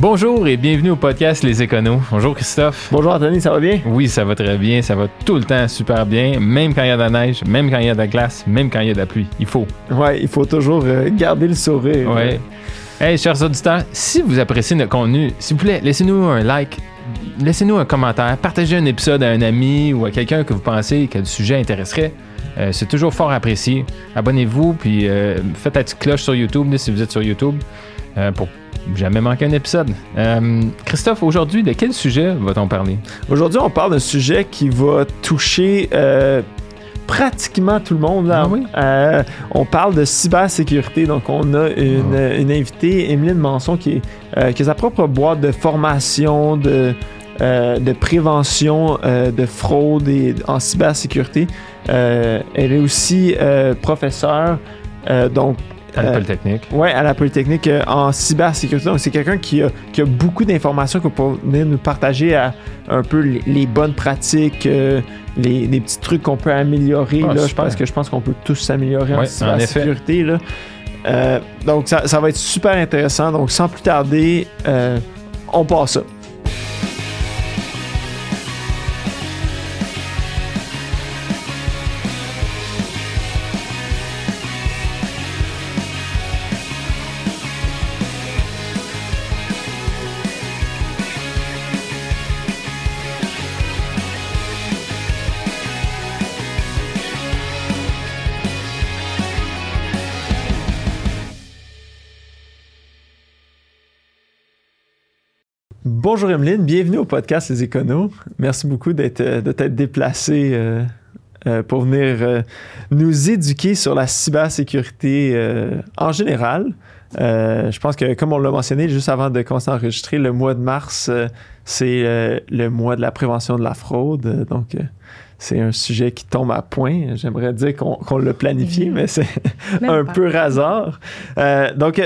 Bonjour et bienvenue au podcast Les Éconos. Bonjour Christophe. Bonjour Anthony, ça va bien? Oui, ça va très bien, ça va tout le temps super bien, même quand il y a de la neige, même quand il y a de la glace, même quand il y a de la pluie. Il faut. Ouais, il faut toujours euh, garder le sourire. Ouais. Hey, chers auditeurs, si vous appréciez notre contenu, s'il vous plaît, laissez-nous un like, laissez-nous un commentaire, partagez un épisode à un ami ou à quelqu'un que vous pensez que le sujet intéresserait. Euh, c'est toujours fort apprécié. Abonnez-vous, puis euh, faites la petite cloche sur YouTube si vous êtes sur YouTube euh, pour jamais manquer un épisode. Christophe, aujourd'hui, de quel sujet va-t-on parler? Aujourd'hui, on parle d'un sujet qui va toucher pratiquement tout le monde. Là. Ah oui? Euh, on parle de cybersécurité. Donc, on a une, Ah. une invitée, Emeline Manson, qui, euh, qui a sa propre boîte de formation, de, euh, de prévention euh, de fraude et, en cybersécurité. Euh, elle est aussi professeure. donc, À la Euh, Polytechnique. Ouais, à la Polytechnique euh, en cybersécurité. Donc, c'est quelqu'un qui a, qui a beaucoup d'informations pour venir nous partager à, un peu les, les bonnes pratiques, euh, les, les petits trucs qu'on peut améliorer. Ah, là, je pense que je pense qu'on peut tous s'améliorer en Ouais, en effet. cybersécurité. là. Donc, ça, ça va être super intéressant. Donc, sans plus tarder, on passe ça. Bonjour Emeline, bienvenue au podcast Les Éconos. Merci beaucoup d'être, euh, de t'être déplacée euh, euh, pour venir euh, nous éduquer sur la cybersécurité en général. Je pense que, comme on l'a mentionné juste avant de commencer à enregistrer, le mois de mars, c'est le mois de la prévention de la fraude. Donc, c'est un sujet qui tombe à point. J'aimerais dire qu'on, qu'on l'a planifié, Mhm. mais c'est un peu hasard. Euh, donc,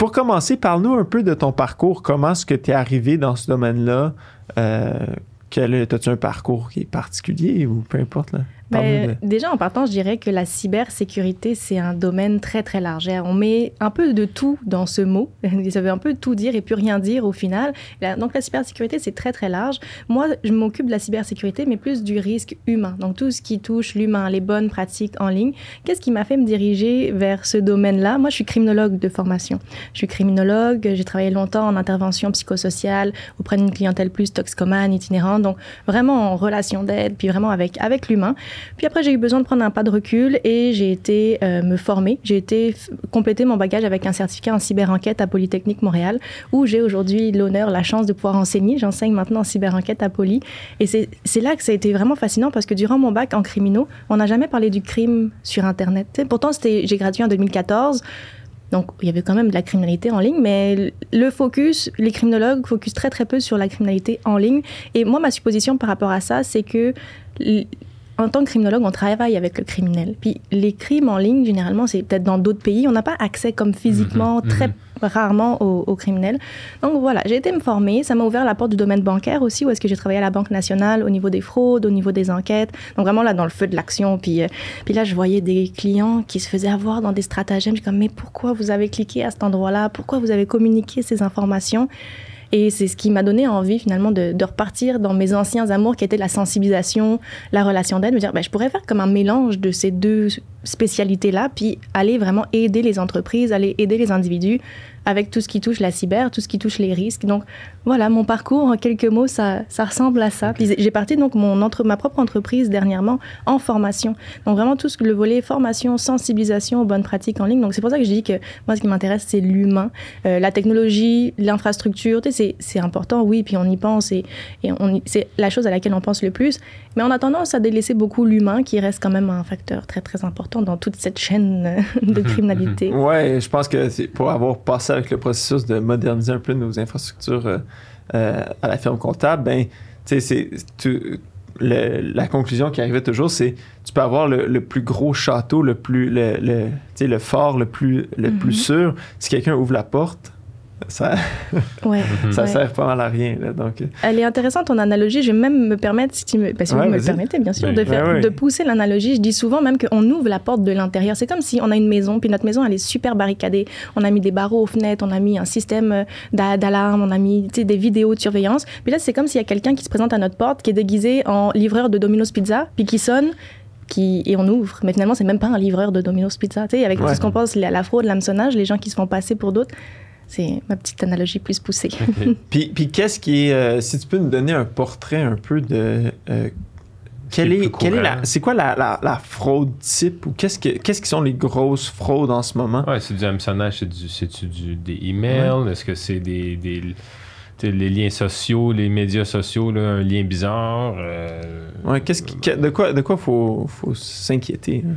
pour commencer, parle-nous un peu de ton parcours. Comment est-ce que tu es arrivé dans ce domaine-là? Euh, quel est- As-tu un parcours qui est particulier ou peu importe? Là? Ben, Déjà, en partant, je dirais que la cybersécurité, c'est un domaine très, très large. On met un peu de tout dans ce mot. Ça veut un peu tout dire et plus rien dire au final. Donc, la cybersécurité, c'est très, très large. Moi, je m'occupe de la cybersécurité, mais plus du risque humain. Donc, tout ce qui touche l'humain, les bonnes pratiques en ligne. Qu'est-ce qui m'a fait me diriger vers ce domaine-là? Moi, je suis criminologue de formation. Je suis criminologue. J'ai travaillé longtemps en intervention psychosociale auprès d'une clientèle plus toxicomane, itinérante. Donc, vraiment en relation d'aide, puis vraiment avec, avec l'humain. Puis après, j'ai eu besoin de prendre un pas de recul et j'ai été euh, me former. J'ai été compléter mon bagage avec un certificat en cyberenquête à Polytechnique Montréal, où j'ai aujourd'hui l'honneur, la chance de pouvoir enseigner. J'enseigne maintenant en cyberenquête à Poly. Et c'est là que ça a été vraiment fascinant parce que durant mon bac en criminaux, on n'a jamais parlé du crime sur Internet. Sais, pourtant, j'ai gradué en 2014. Donc, il y avait quand même de la criminalité en ligne, mais le focus, les criminologues focusent très, très peu sur la criminalité en ligne. Et moi, ma supposition par rapport à ça, c'est que en tant que criminologue, on travaille avec le criminel. Puis les crimes en ligne, généralement, c'est peut-être dans d'autres pays, on n'a pas accès comme physiquement, Mhm, très mhm. rarement aux, aux criminels. Donc voilà, j'ai été me former. Ça m'a ouvert la porte du domaine bancaire aussi, où est-ce que j'ai travaillé à la Banque nationale au niveau des fraudes, au niveau des enquêtes. Donc vraiment là, dans le feu de l'action. Puis, euh, puis là, je voyais des clients qui se faisaient avoir dans des stratagèmes. Je suis comme, mais pourquoi vous avez cliqué à cet endroit-là? Pourquoi vous avez communiqué ces informations? Et c'est ce qui m'a donné envie finalement de, repartir dans mes anciens amours qui étaient la sensibilisation, la relation d'aide, me dire ben, je pourrais faire comme un mélange de ces deux spécialités-là, puis aller vraiment aider les entreprises, aller aider les individus avec tout ce qui touche la cyber, tout ce qui touche les risques. Donc voilà, mon parcours en quelques mots, ça, ça ressemble à ça. Puis j'ai parti donc mon entre, ma propre entreprise dernièrement en formation. Donc vraiment tout ce que le volet formation, sensibilisation aux bonnes pratiques en ligne. Donc c'est pour ça que je dis que moi ce qui m'intéresse c'est l'humain, Euh, la technologie, l'infrastructure. Tu sais, c'est important, oui, puis on y pense et, et c'est la chose à laquelle on pense le plus. Mais on a tendance à délaisser beaucoup l'humain qui reste quand même un facteur très très important dans toute cette chaîne de criminalité. Ouais, je pense que pour avoir passé avec le processus de moderniser un peu nos infrastructures euh, euh, à la firme comptable, ben, c'est le- la conclusion qui arrivait toujours, c'est tu peux avoir le, le plus gros château, le plus le, fort le plus le plus sûr. Si quelqu'un ouvre la porte, ça, Ouais. ça Ouais. sert pas mal à rien. Là, donc, euh, Elle est intéressante ton analogie. Je vais même me permettre, si, tu me, bah, si Ouais, vous me le permettez, bien sûr, Ben, de, faire, ouais, ouais. de pousser l'analogie. Je dis souvent même qu'on ouvre la porte de l'intérieur. C'est comme si on a une maison, puis notre maison, elle est super barricadée. On a mis des barreaux aux fenêtres, on a mis un système euh, d'a- d'alarme, on a mis des vidéos de surveillance. Puis là, c'est comme s'il y a quelqu'un qui se présente à notre porte, qui est déguisé en livreur de Domino's Pizza, puis qui sonne. Qui, et on ouvre. Mais finalement, c'est même pas un livreur de Domino's Pizza. Tu sais, avec Ouais. tout ce qu'on pense, la, la fraude, l'hameçonnage, les gens qui se font passer pour d'autres. C'est ma petite analogie plus poussée. Puis, puis qu'est-ce qui est. euh, si tu peux nous donner un portrait un peu de. euh, quelle est quelle est la, c'est quoi la, la, la fraude type ou qu'est-ce, que, qu'est-ce qui sont les grosses fraudes en ce moment? Ouais, c'est du hameçonnage, c'est du, des emails, est-ce que c'est des, des les liens sociaux, les médias sociaux, là, un lien bizarre. euh, Ouais, qu'est-ce qui, de quoi de quoi faut, faut s'inquiéter? hein?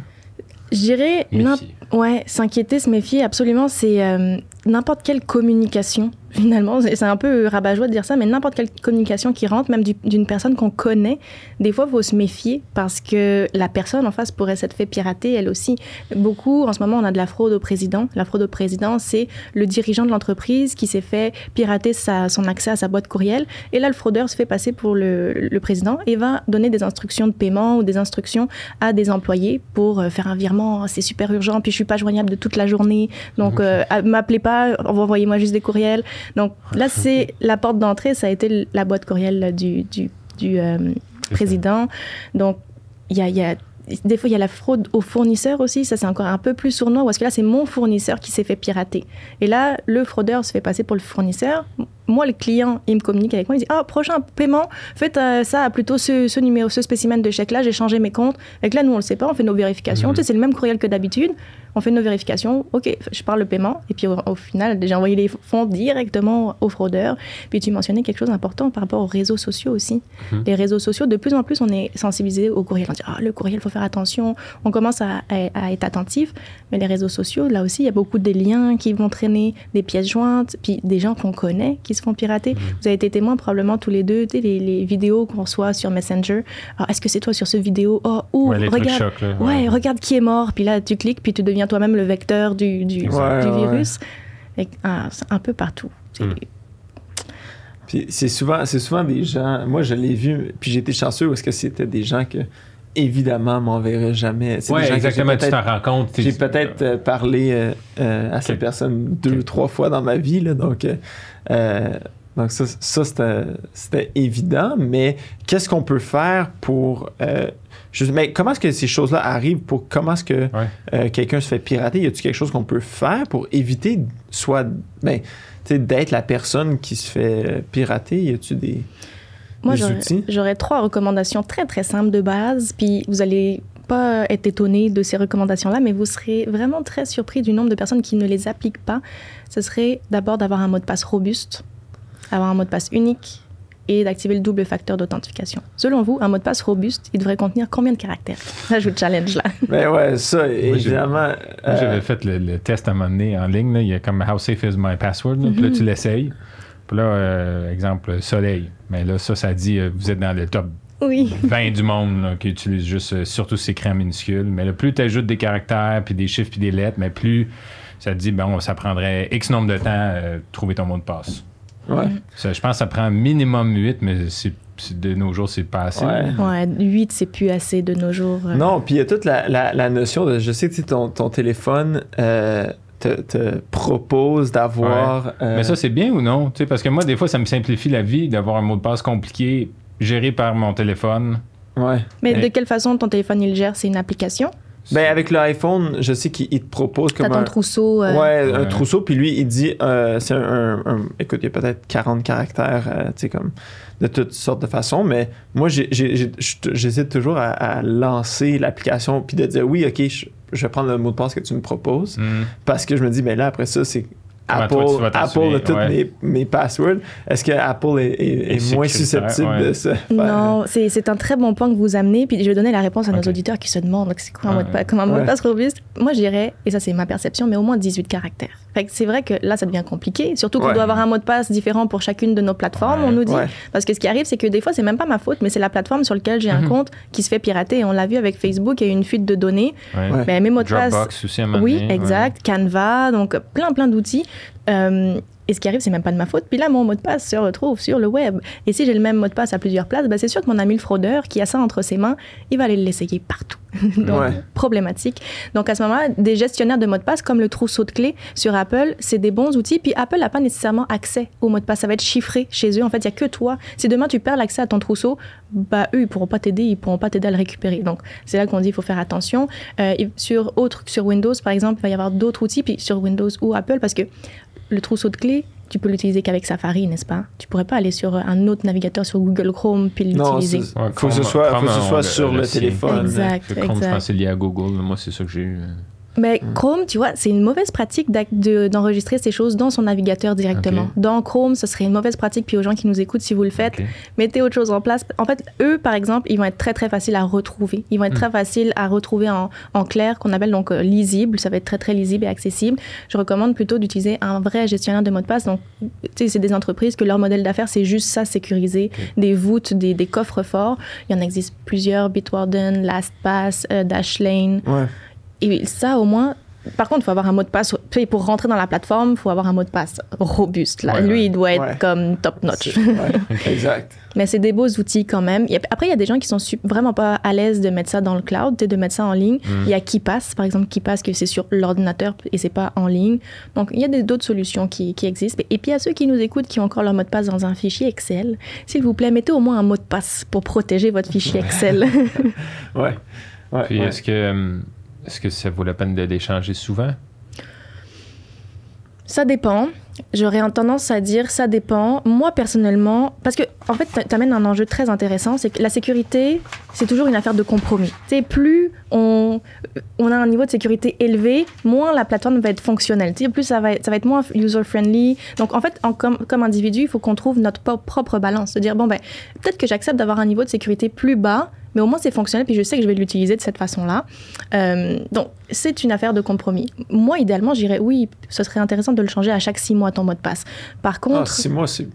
Je dirais, méfier. ouais, s'inquiéter, se méfier, absolument, c'est euh, n'importe quelle communication, finalement. C'est un peu rabat-joie de dire ça, mais n'importe quelle communication qui rentre, même du- d'une personne qu'on connaît, des fois, il faut se méfier parce que la personne en face pourrait s'être fait pirater, elle aussi. Beaucoup, en ce moment, on a de la fraude au président. La fraude au président, c'est le dirigeant de l'entreprise qui s'est fait pirater sa- son accès à sa boîte courriel. Et là, le fraudeur se fait passer pour le, le président et va donner des instructions de paiement ou des instructions à des employés pour euh, faire un virement. C'est super urgent, puis je suis pas joignable de toute la journée. Donc, euh, m'appelez pas, envoyez-moi juste des courriels. Donc là, c'est la porte d'entrée, ça a été la boîte courriel du, du, du, euh, président. Donc, il y a, il y a- des fois, il y a la fraude aux fournisseurs aussi. Ça, c'est encore un peu plus sournois. Parce que là, c'est mon fournisseur qui s'est fait pirater. Et là, le fraudeur se fait passer pour le fournisseur. Moi, le client, il me communique avec moi. Il dit Ah, prochain paiement, faites euh, ça plutôt ce, ce numéro, ce spécimen de chèque-là. J'ai changé mes comptes. Et que là, nous, on le sait pas. On fait nos vérifications. Mhm. Tu sais, c'est le même courriel que d'habitude. On fait nos vérifications. OK, je parle le paiement. Et puis, au, au final, j'ai envoyé les fonds directement au fraudeur. Puis, tu mentionnais quelque chose d'important par rapport aux réseaux sociaux aussi. Mhm. Les réseaux sociaux, de plus en plus, on est sensibilisé au courriel. On dit Ah, le courriel, il faut faire attention. On commence à, à- à être attentif. Mais les réseaux sociaux, là aussi, il y a beaucoup de liens qui vont traîner, des pièces jointes, puis des gens qu'on connaît qui se font pirater. Vous avez été témoins probablement tous les deux, tu sais, les, les vidéos qu'on reçoit sur Messenger. Est-ce que c'est toi sur ce vidéo? Oh, ou Ouais, les trucs regarde, chocs, là. ouais, regarde qui est mort. Puis là, tu cliques, puis tu deviens toi-même le vecteur du, du, Ouais, du ouais. virus. Et, ah, un peu partout. C'est- Mm. Puis c'est souvent, c'est souvent des gens. Moi, je l'ai vu, puis j'ai été chanceux parce que c'était des gens que, évidemment, m'enverraient jamais. C'est Ouais, j'ai exactement, tu t'en rends compte. J'ai peut-être euh, parlé euh, euh, à cette personne deux, trois fois dans ma vie, là, donc. euh, euh, donc ça, ça c'était, évident, mais qu'est-ce qu'on peut faire pour... euh, mais comment est-ce que ces choses-là arrivent pour... Comment est-ce que Ouais. euh, quelqu'un se fait pirater? Y a-t-il quelque chose qu'on peut faire pour éviter soit... Ben, d'être la personne qui se fait euh, pirater? Y a-t-il des... Moi, j'aurais- trois recommandations très, très simples de base. Puis vous allez pas être étonné de ces recommandations-là, mais vous serez vraiment très surpris du nombre de personnes qui ne les appliquent pas. Ce serait d'abord d'avoir un mot de passe robuste, avoir un mot de passe unique et d'activer le double facteur d'authentification. Selon vous, un mot de passe robuste, il devrait contenir combien de caractères? Là, je vous challenge là. Ben ouais, ça, évidemment... Moi, euh, j'avais fait le, le test à un moment donné en ligne. là. Il y a comme How safe is my password. là? Puis là, tu l'essayes. Là, euh, exemple, soleil. Mais là, ça, ça dit, euh, vous êtes dans le top Oui. 20 du monde là, qui utilise juste, euh, surtout ces crans minuscules. Mais là, plus tu ajoutes des caractères, puis des chiffres, puis des lettres, mais plus ça te dit, bon, ça prendrait X nombre de temps euh, trouver ton mot de passe. ouais. Ça, je pense que ça prend minimum 8, mais c'est, de nos jours, c'est pas assez. Ouais. Ouais, 8, c'est plus assez de nos jours. euh. Non, puis il y a toute la, la- la notion de. Je sais que ton, ton téléphone euh, te, te propose d'avoir. euh, Mais ça, c'est bien ou non? Tu sais, parce que moi, des fois, ça me simplifie la vie d'avoir un mot de passe compliqué géré par mon téléphone. ouais. Mais Mais- de quelle façon ton téléphone il gère? C'est une application? Ben, avec l'iPhone, je sais qu'il il te propose T'as comme ton un. trousseau. euh, Ouais, un trousseau, puis lui, il dit, euh, c'est un, un- un- Écoute, il y a peut-être 40 caractères, euh, tu sais, comme, de toutes sortes de façons, mais moi, j'hésite toujours à, à lancer l'application, puis de dire, oui, OK, je, je vais prendre le mot de passe que tu me proposes, Hmm. parce que je me dis, ben là, après ça, c'est Comment Apple, toi, Apple a tous ouais. mes, mes passwords. Est-ce que Apple est, est- est Et moins susceptible ouais. de se faire... Non, c'est c'est un très bon point que vous amenez. Puis je vais donner la réponse à nos auditeurs qui se demandent donc, c'est quoi un Ouais. mot de passe, comme un mot de passe robuste. Moi, je dirais, et ça c'est ma perception, mais au moins 18 caractères. Fait que c'est vrai que là, ça devient compliqué. Surtout qu'on Ouais. doit avoir un mot de passe différent pour chacune de nos plateformes, Ouais. on nous dit. Ouais. Parce que ce qui arrive, c'est que des fois, c'est même pas ma faute, mais c'est la plateforme sur laquelle j'ai un Mhm. compte qui se fait pirater. Et on l'a vu avec Facebook, il y a eu une fuite de données. Ouais. Ouais. Ben, mes mots de passe. Dropbox aussi à Oui, exact. Canva, donc plein, plein d'outils. Euh, Et ce qui arrive, c'est même pas de ma faute. Puis là, mon mot de passe se retrouve sur le web. Et si j'ai le même mot de passe à plusieurs places, ben c'est sûr que mon ami le fraudeur qui a ça entre ses mains, il va aller l'essayer partout. Donc, Ouais. problématique. Donc, à ce moment-là, des gestionnaires de mots de passe comme le trousseau de clés sur Apple, c'est des bons outils. Puis Apple n'a pas nécessairement accès au mot de passe. Ça va être chiffré chez eux. En fait, il n'y a que toi. Si demain tu perds l'accès à ton trousseau, bah, eux, ils pourront pas t'aider. Ils pourront pas t'aider à le récupérer. Donc, c'est là qu'on dit il faut faire attention. Euh, sur, autre, sur Windows, par exemple, il va y avoir d'autres outils. Puis sur Windows ou Apple, parce que le trousseau de clés, tu peux l'utiliser qu'avec Safari, n'est-ce pas? Tu pourrais pas aller sur un autre navigateur sur Google Chrome puis l'utiliser. Ouais, faut que ce soit, faut Chrome, que ce on soit le- sur le le téléphone. Exact, que Chrome, je pense c'est lié à Google. Moi, c'est ça que j'ai eu. Mais Mm. Chrome, tu vois, c'est une mauvaise pratique d'enregistrer ces choses dans son navigateur directement. Dans Chrome, ce serait une mauvaise pratique. Puis aux gens qui nous écoutent, si vous le faites, mettez autre chose en place. En fait, eux, par exemple, ils vont être très, très faciles à retrouver. Ils vont être Mm. très faciles à retrouver en, en clair, qu'on appelle donc euh, lisible. Ça va être très, très lisible et accessible. Je recommande plutôt d'utiliser un vrai gestionnaire de mots de passe. Donc, tu sais, c'est des entreprises que leur modèle d'affaires, c'est juste ça, sécuriser des voûtes, des, des coffres forts. Il y en existe plusieurs, Bitwarden, LastPass, euh, Dashlane. Ouais. Et ça, au moins, par contre, il faut avoir un mot de passe. Pour rentrer dans la plateforme, il faut avoir un mot de passe robuste. Là. Ouais, Lui, ouais. il doit être Ouais. comme top notch. Ouais, exact. Mais c'est des beaux outils quand même. Après, il y a des gens qui sont vraiment pas à l'aise de mettre ça dans le cloud, de mettre ça en ligne. Mm. Il y a KeePass, par exemple, KeePass, que c'est sur l'ordinateur et c'est pas en ligne. Donc, il y a des- d'autres solutions qui, qui existent. Et puis, il y a ceux qui nous écoutent qui ont encore leur mot de passe dans un fichier Excel. S'il vous plaît, mettez au moins un mot de passe pour protéger votre fichier Excel. Ouais. Ouais, Puis ouais. est-ce que, euh, est-ce que ça vaut la peine de l'échanger souvent? Ça dépend. J'aurais tendance à dire ça dépend. Moi, personnellement, parce que, en fait, tu amènes un enjeu très intéressant, c'est que la sécurité, c'est toujours une affaire de compromis. Sais, plus on, on a un niveau de sécurité élevé, moins la plateforme va être fonctionnelle. Tu sais, plus ça va être, ça va être moins user-friendly. Donc, en fait, comme, comme individu, il faut qu'on trouve notre propre balance. De dire, bon, ben, peut-être que j'accepte d'avoir un niveau de sécurité plus bas, mais au moins c'est fonctionnel, puis je sais que je vais l'utiliser de cette façon-là. Euh, donc, c'est une affaire de compromis. Moi, idéalement, j'irais, oui, ce serait intéressant de le changer à chaque six mois ton mot de passe. Par Ah, contre, six mois, c'est.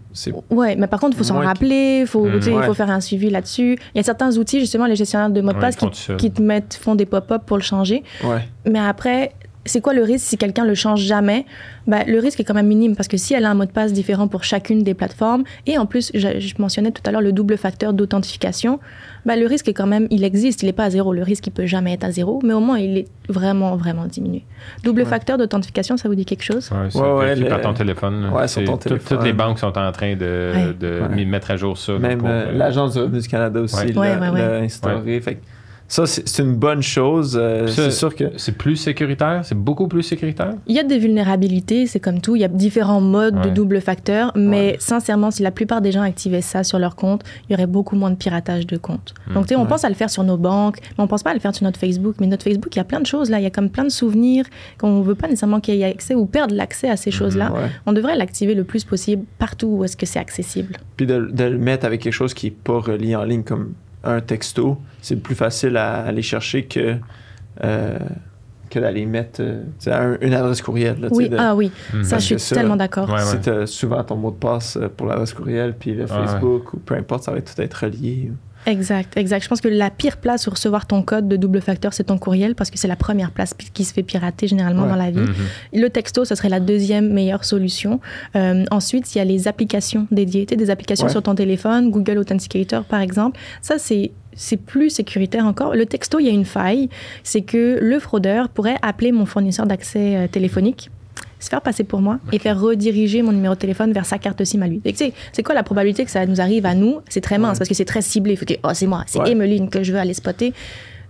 ouais, mais par contre, il faut s'en rappeler, faut, il Ouais. faut faire un suivi là-dessus. Il y a certains outils, justement, les gestionnaires de mots de passe, qui, qui te mettent, font des pop-up pour le changer. Ouais. Mais après, c'est quoi le risque si quelqu'un le change jamais? Bah, Le risque est quand même minime parce que si elle a un mot de passe différent pour chacune des plateformes, et en plus, je, je mentionnais tout à l'heure le double facteur d'authentification, bah, le risque est quand même, il existe, il n'est pas à zéro. Le risque, il peut jamais être à zéro, mais au moins, il est vraiment, vraiment diminué. Double Ouais. facteur d'authentification, ça vous dit quelque chose? C'est Ouais, ouais, par ton téléphone. Ouais, sur ton tout- téléphone. Toutes les banques sont en train de, Ouais. de Ouais. mettre à jour ça. Même euh, euh, l'Agence du Canada aussi Ouais. l'a Ouais, ouais, ouais. l'a instauré. Fait ça, c'est une bonne chose. euh, c'est sûr que. C'est plus sécuritaire? C'est beaucoup plus sécuritaire? Il y a des vulnérabilités, c'est comme tout. Il y a différents modes de double facteur, mais Ouais. sincèrement, si la plupart des gens activaient ça sur leur compte, il y aurait beaucoup moins de piratage de comptes. Hmm. Donc, tu sais, on Ouais. pense à le faire sur nos banques, mais on pense pas à le faire sur notre Facebook. Mais notre Facebook, il y a plein de choses là. Il y a comme plein de souvenirs qu'on veut pas nécessairement qu'il y ait accès ou perdre l'accès à ces choses-là. Ouais. On devrait l'activer le plus possible partout où est-ce que c'est accessible. Puis de, de le mettre avec quelque chose qui n'est pas relié en ligne comme un texto, c'est plus facile à aller chercher que, euh, que d'aller mettre euh, un- une adresse courriel. Là, Oui, de- ah oui, ça, Parce je suis ça- tellement d'accord. Ouais, ouais. Si t'as souvent ton mot de passe euh, pour l'adresse courriel, puis le ouais. Facebook ou peu importe, ça va tout être relié. Exact, exact. Je pense que la pire place où recevoir ton code de double facteur, c'est ton courriel parce que c'est la première place qui se fait pirater généralement Ouais. dans la vie. Mhm. Le texto, ce serait la deuxième meilleure solution. Euh, ensuite, il y a les applications dédiées. Des applications Ouais. sur ton téléphone, Google Authenticator par exemple. Ça, c'est c'est plus sécuritaire encore. Le texto, il y a une faille. C'est que le fraudeur pourrait appeler mon fournisseur d'accès euh, téléphonique se faire passer pour moi et faire rediriger mon numéro de téléphone vers sa carte SIM à lui. Et tu sais, c'est quoi la probabilité que ça nous arrive à nous? C'est très mince Ouais. parce que c'est très ciblé. Il faut que, oh, c'est moi, c'est Ouais. Emeline que je veux aller spotter.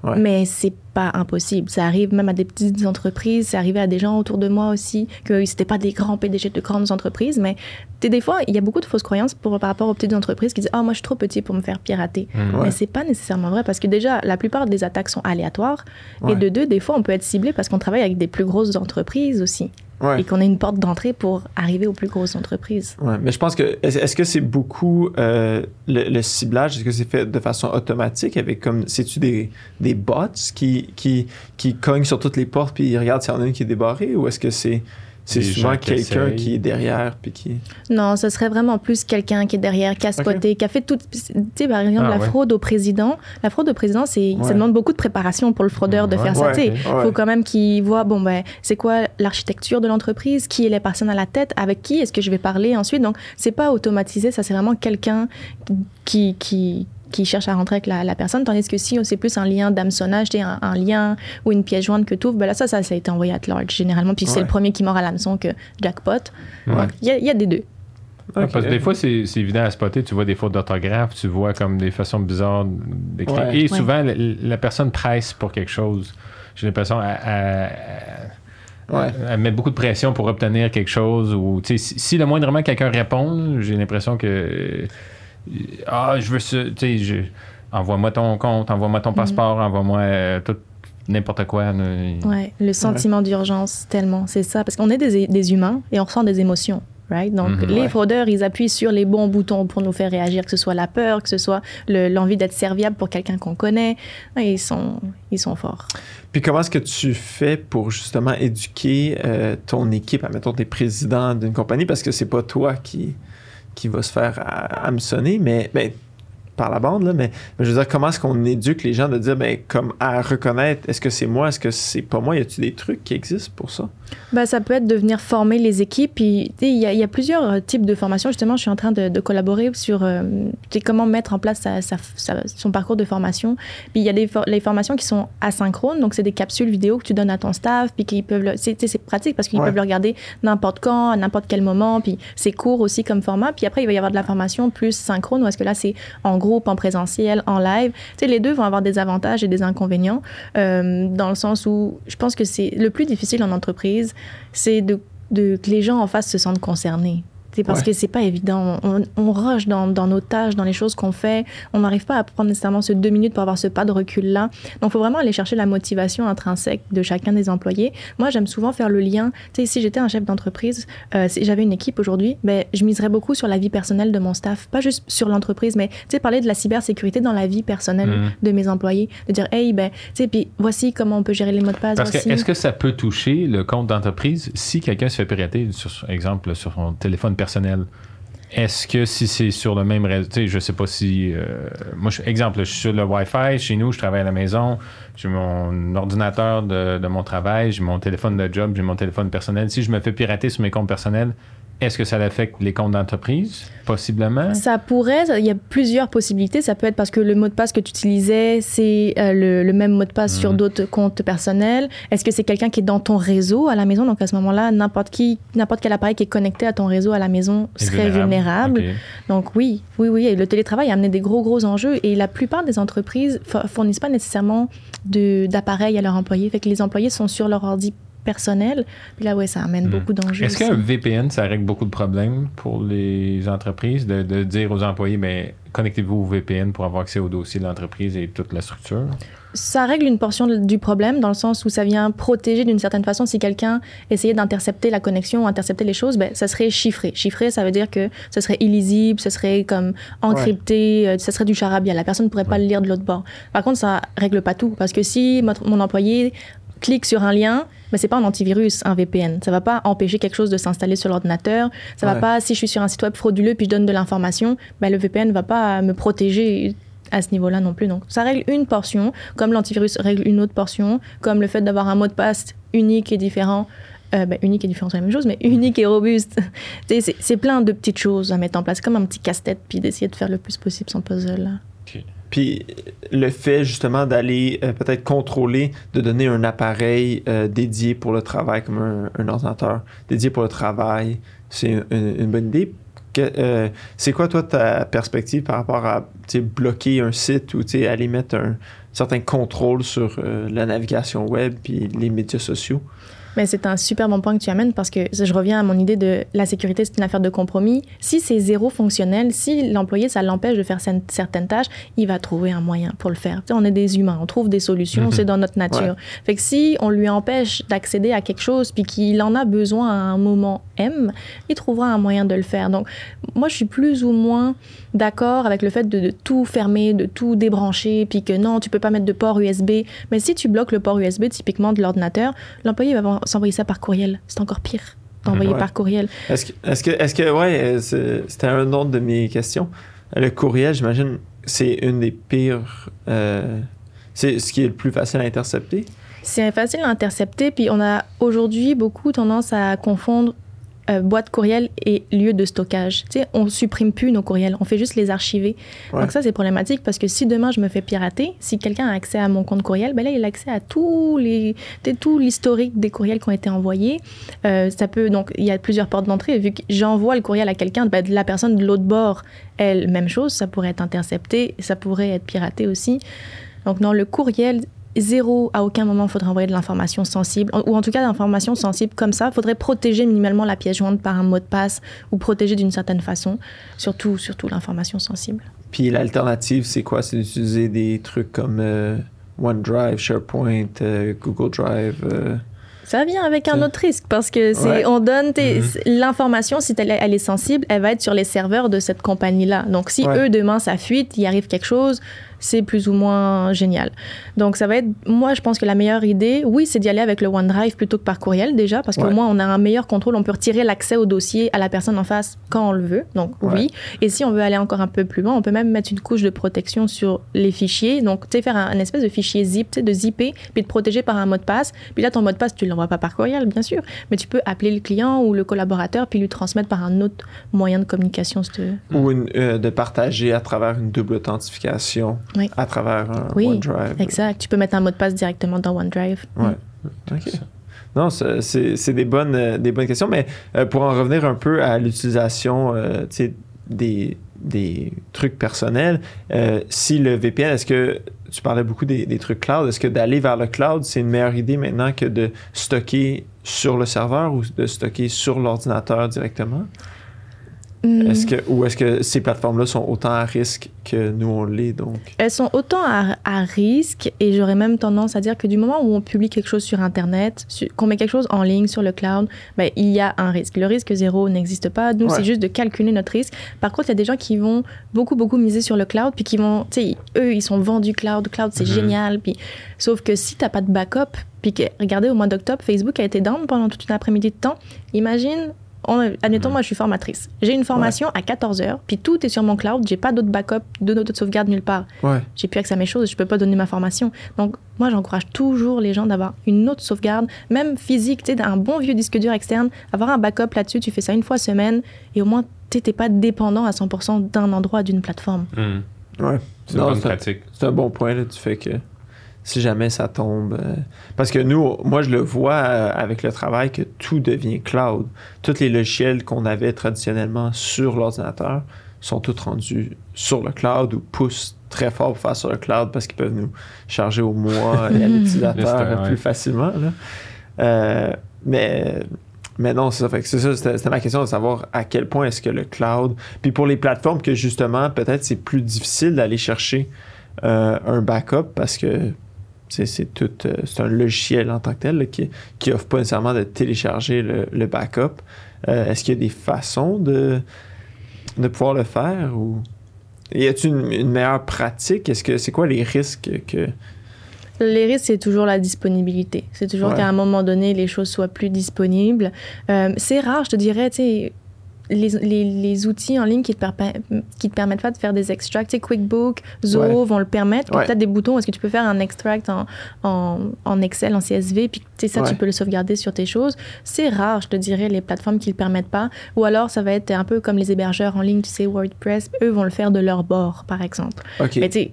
Ouais. Mais c'est pas impossible. Ça arrive même à des petites entreprises, c'est arrivé à des gens autour de moi aussi, que c'était pas des grands PDG de grandes entreprises, mais des fois, il y a beaucoup de fausses croyances pour, par rapport aux petites entreprises qui disent Ah, moi, je suis trop petit pour me faire pirater. Ouais. Mais c'est pas nécessairement vrai parce que déjà, la plupart des attaques sont aléatoires. Ouais. Et de deux, des fois, on peut être ciblé parce qu'on travaille avec des plus grosses entreprises aussi. Ouais. Et qu'on a une porte d'entrée pour arriver aux plus grosses entreprises. Ouais, mais je pense que est-ce est-ce que c'est beaucoup euh, le, le ciblage est-ce que c'est fait de façon automatique avec comme c'est-tu des, des bots qui, qui qui cognent sur toutes les portes puis ils regardent s'il y en a une qui est débarrée ou est-ce que c'est C'est souvent quelqu'un qui est derrière puis qui. Non, ce serait vraiment plus quelqu'un qui est derrière, qui a spoté, qui a fait tout. Tu sais, par exemple, Ah, la ouais. fraude au président. La fraude au président, c'est, Ouais. ça demande beaucoup de préparation pour le fraudeur de Ouais. faire ça. Ouais. faut quand même qu'il voit, bon, ben, c'est quoi l'architecture de l'entreprise, qui est les personnes à la tête, avec qui est-ce que je vais parler ensuite. Donc, c'est pas automatisé, ça, c'est vraiment quelqu'un qui, qui, qui cherche à rentrer avec la, la personne. Tandis que si c'est plus un lien d'hameçonnage, un, un lien ou une pièce jointe que tu ouvres, ben là, ça, ça, ça a été envoyé à large, généralement. Puis c'est le premier qui mord à l'hameçon que jackpot. Ouais. Il y, a- il y a des deux. Parce que des fois, c'est c'est évident à spotter. Tu vois des fautes d'orthographe, tu vois comme des façons bizarres d'écrire. Ouais. Et Ouais. souvent, la, la personne presse pour quelque chose. J'ai l'impression à, Ouais. elle met beaucoup de pression pour obtenir quelque chose. Ou, si, si le moindrement quelqu'un répond, j'ai l'impression que. Ah, je veux ça. Tu sais, je- envoie-moi ton compte, envoie-moi ton passeport, envoie-moi euh, tout, n'importe quoi. là. Ouais, le sentiment d'urgence, tellement, c'est ça. Parce qu'on est des, des humains et on ressent des émotions. Right? Donc, Mhm. les Ouais. fraudeurs, ils appuient sur les bons boutons pour nous faire réagir, que ce soit la peur, que ce soit le- l'envie d'être serviable pour quelqu'un qu'on connaît. Ouais, Ils sont, ils sont forts. Puis comment est-ce que tu fais pour justement éduquer euh, ton équipe, admettons, t'es président d'une compagnie, parce que c'est pas toi qui, qui va se faire hameçonner, mais ben, par la bande, là, mais, mais je veux dire, comment est-ce qu'on éduque les gens de dire, ben, comme à reconnaître, est-ce que c'est moi, est-ce que c'est pas moi, y a-tu des trucs qui existent pour ça? Bah, ça peut être de venir former les équipes. Il y, a- il y a plusieurs euh, types de formations. Justement, je suis en train de, de collaborer sur euh, comment mettre en place sa- sa- sa- son parcours de formation. Puis, il y a des for- les formations qui sont asynchrones. Donc, c'est des capsules vidéo que tu donnes à ton staff. Puis, qu'ils peuvent. le- C'est pratique parce qu'ils Ouais. peuvent le regarder n'importe quand, à n'importe quel moment. Puis, c'est court aussi comme format. Puis, après, il va y avoir de la formation plus synchrone. Ou est-ce que là, c'est en groupe, en présentiel, en live. Tu sais, les deux vont avoir des avantages et des inconvénients. euh, dans le sens où je pense que c'est le plus difficile en entreprise, c'est que les gens en face se sentent concernés. C'est parce Ouais. que c'est pas évident. On, on rush dans, dans nos tâches, dans les choses qu'on fait. On n'arrive pas à prendre nécessairement ce deux minutes pour avoir ce pas de recul-là. Donc, il faut vraiment aller chercher la motivation intrinsèque de chacun des employés. Moi, j'aime souvent faire le lien. Tu sais, si j'étais un chef d'entreprise, euh, si j'avais une équipe aujourd'hui, ben, je miserais beaucoup sur la vie personnelle de mon staff. Pas juste sur l'entreprise, mais tu sais, parler de la cybersécurité dans la vie personnelle Mhm. de mes employés. De dire, hey, ben, tu sais, puis voici comment on peut gérer les mots de passe. Parce que est-ce que ça peut toucher le compte d'entreprise si quelqu'un se fait pirater, sur, exemple, sur son téléphone personnel? Est-ce que si c'est sur le même réseau, tu sais, je sais pas si. euh, moi, je- exemple, je suis sur le Wi-Fi, chez nous, je travaille à la maison, j'ai mon ordinateur de mon travail, j'ai mon téléphone de job, j'ai mon téléphone personnel. Si je me fais pirater sur mes comptes personnels, est-ce que ça affecte les comptes d'entreprise? Possiblement. Ça pourrait, il y a plusieurs possibilités. Ça peut être parce que le mot de passe que tu utilisais, c'est euh, le, le même mot de passe sur Mhm. d'autres comptes personnels. Est-ce que c'est quelqu'un qui est dans ton réseau à la maison? Donc à ce moment-là, n'importe qui, n'importe quel appareil qui est connecté à ton réseau à la maison serait vulnérable. Donc oui, oui, oui. Et le télétravail a amené des gros, gros enjeux. Et la plupart des entreprises fo- fournissent pas nécessairement d'appareils à leurs employés. Fait que les employés sont sur leur ordi personnel. Puis là, ouais, ça amène Mhm. beaucoup d'enjeux. Est-ce qu'un VPN, ça règle beaucoup de problèmes pour les entreprises? De, de dire aux employés, mais connectez-vous au VPN pour avoir accès au dossier de l'entreprise et toute la structure? Ça règle une portion de- du problème dans le sens où ça vient protéger d'une certaine façon. Si quelqu'un essayait d'intercepter la connexion ou intercepter les choses, ben, ça serait chiffré. Chiffré, ça veut dire que ce serait illisible, ce serait comme encrypté, euh, ça serait du charabia. La personne ne pourrait pas le lire de l'autre bord. Par contre, ça règle pas tout parce que si mon, mon employé clique sur un lien, ben, c'est pas un antivirus, un VPN. Ça va pas empêcher quelque chose de s'installer sur l'ordinateur. Ça Ouais. va pas, si je suis sur un site web frauduleux puis je donne de l'information, ben, le VPN va pas me protéger à ce niveau-là non plus. Donc, ça règle une portion, comme l'antivirus règle une autre portion, comme le fait d'avoir un mot de passe unique et différent. Euh, ben, unique et différent, c'est la même chose, mais unique et robuste. C'est- c'est plein de petites choses à mettre en place. Comme un petit casse-tête, puis d'essayer de faire le plus possible son puzzle. Puis le fait justement d'aller euh, peut-être contrôler, de donner un appareil euh, dédié pour le travail, comme un, ordinateur dédié pour le travail, c'est une, bonne idée. Euh, c'est quoi toi ta perspective par rapport à bloquer un site ou aller mettre un certain contrôle sur la navigation web puis les médias sociaux? Mais c'est un super bon point que tu amènes parce que je reviens à mon idée de la sécurité, c'est une affaire de compromis. Si c'est zéro fonctionnel, si l'employé, ça l'empêche de faire cer- certaines tâches, il va trouver un moyen pour le faire. On est des humains, on trouve des solutions, Mhm. c'est dans notre nature. Fait que si on lui empêche d'accéder à quelque chose puis qu'il en a besoin à un moment M, il trouvera un moyen de le faire. Donc, moi, je suis plus ou moins d'accord avec le fait de, de tout fermer, de tout débrancher, puis que non, tu peux pas mettre de port USB. Mais si tu bloques le port USB typiquement de l'ordinateur, l'employé va s'envoyer ça par courriel. C'est encore pire. d'envoyer Ouais. par courriel. Est-ce que, est-ce que, est-ce que, ouais, c'était un autre de mes questions. Le courriel, j'imagine, c'est une des pires. euh, c'est ce qui est le plus facile à intercepter. C'est facile à intercepter, puis on a aujourd'hui beaucoup tendance à confondre euh, boîte courriel et lieu de stockage. Tu sais, on supprime plus nos courriels, on fait juste les archiver. Ouais. Donc ça, c'est problématique parce que si demain je me fais pirater, si quelqu'un a accès à mon compte courriel, ben là, il a accès à tous les, tout l'historique des courriels qui ont été envoyés. Euh, ça peut, donc, il y a plusieurs portes d'entrée. Vu que j'envoie le courriel à quelqu'un, ben, la personne de l'autre bord, elle, même chose, ça pourrait être intercepté, ça pourrait être piraté aussi. Donc non, le courriel, zéro, à aucun moment, il faudrait envoyer de l'information sensible, ou en tout cas d'informations sensibles comme ça. Il faudrait protéger minimalement la pièce jointe par un mot de passe ou protéger d'une certaine façon, surtout, surtout l'information sensible. Puis l'alternative, c'est quoi? C'est d'utiliser des trucs comme euh, OneDrive, SharePoint, euh, Google Drive. euh, Ça vient avec un autre risque parce que c'est Ouais. on donne tes- Mhm. c'est- l'information si elle, est- elle est sensible, elle va être sur les serveurs de cette compagnie-là. Donc si Ouais. eux demain ça fuite, il arrive quelque chose, c'est plus ou moins génial. Donc ça va être moi je pense que la meilleure idée, oui, c'est d'y aller avec le OneDrive plutôt que par courriel déjà parce qu'au Ouais. moins on a un meilleur contrôle, on peut retirer l'accès au dossier à la personne en face quand on le veut. Donc Ouais. oui, et si on veut aller encore un peu plus loin, on peut même mettre une couche de protection sur les fichiers. Donc, tu sais, faire un, un espèce de fichier zip, tu sais, de zipper, puis de protéger par un mot de passe. Puis là, ton mot de passe, tu ne l'envoies pas par courriel, bien sûr, mais tu peux appeler le client ou le collaborateur, puis lui transmettre par un autre moyen de communication. si tu veux. Ou une- euh, de partager à travers une double authentification, Oui. à travers un Oui, OneDrive. Exact. Tu peux mettre un mot de passe directement dans OneDrive. Ouais. OK. Non, c'est- des bonnes, euh, des bonnes questions, mais euh, pour en revenir un peu à l'utilisation euh, tu sais, des, des trucs personnels, euh, si le VPN, est-ce que tu parlais beaucoup des, des trucs cloud, est-ce que d'aller vers le cloud, c'est une meilleure idée maintenant que de stocker sur le serveur ou de stocker sur l'ordinateur directement? Hmm. Est-ce que, ou est-ce que ces plateformes-là sont autant à risque que nous, on l'est, donc? Elles sont autant à, à risque et j'aurais même tendance à dire que du moment où on publie quelque chose sur Internet, qu'on met quelque chose en ligne sur le cloud, ben, il y a un risque. Le risque zéro n'existe pas. Nous, Ouais. c'est juste de calculer notre risque. Par contre, il y a des gens qui vont beaucoup, beaucoup miser sur le cloud, puis qui vont, tu sais, eux, ils sont vendus cloud. Cloud, c'est Mhm. génial. Puis, sauf que si tu n'as pas de backup, puis que, regardez, au mois d'octobre, Facebook a été down pendant toute une après-midi de temps. Imagine, on- admettons, Mhm. moi, je suis formatrice. J'ai une formation à 14 heures, puis tout est sur mon cloud. J'ai pas d'autres backup, de d'autres sauvegarde nulle part Ouais. j'ai plus accès à mes choses, je peux pas donner ma formation. Donc, moi, j'encourage toujours les gens d'avoir une autre sauvegarde, même physique, tu sais, un bon vieux disque dur externe, avoir un backup là-dessus, tu fais ça une fois semaine, et au moins, tu n'es pas dépendant à 100% d'un endroit, d'une plateforme. Hum. Ouais. C'est une bonne pratique. C'est un bon point, là, du fait que si jamais ça tombe. euh, parce que nous, moi, je le vois euh, avec le travail que tout devient cloud. Tous les logiciels qu'on avait traditionnellement sur l'ordinateur sont tous rendus sur le cloud ou poussent très fort pour faire sur le cloud parce qu'ils peuvent nous charger au mois et à l'utilisateur ouais. plus facilement. là. Euh, mais. Mais non, c'est ça. Fait que c'est ça, c'était c'était ma question de savoir à quel point est-ce que le cloud. Puis pour les plateformes que justement, peut-être c'est plus difficile d'aller chercher euh, un backup parce que c'est tout euh, c'est un logiciel en tant que tel là, qui qui offre pas nécessairement de télécharger le, le backup. Euh, Est-ce qu'il y a des façons de de pouvoir le faire ou y a-t-il une, une meilleure pratique? Est-ce que c'est quoi les risques que Les risques, c'est toujours la disponibilité. C'est toujours Ouais. qu'à un moment donné, les choses soient plus disponibles. Euh, c'est rare, je te dirais, tu sais, les, les, les outils en ligne qui te, qui te permettent pas de faire des extracts. Tu sais, QuickBook, Zoho Ouais. vont le permettre. Ouais. peut-être des boutons, est-ce que tu peux faire un extract en, en, en Excel, en CSV, puis tu sais, ça, Ouais. tu peux le sauvegarder sur tes choses. C'est rare, je te dirais, les plateformes qui le permettent pas. Ou alors, ça va être un peu comme les hébergeurs en ligne, tu sais, WordPress, eux vont le faire de leur bord, par exemple. Ok. Mais tu sais,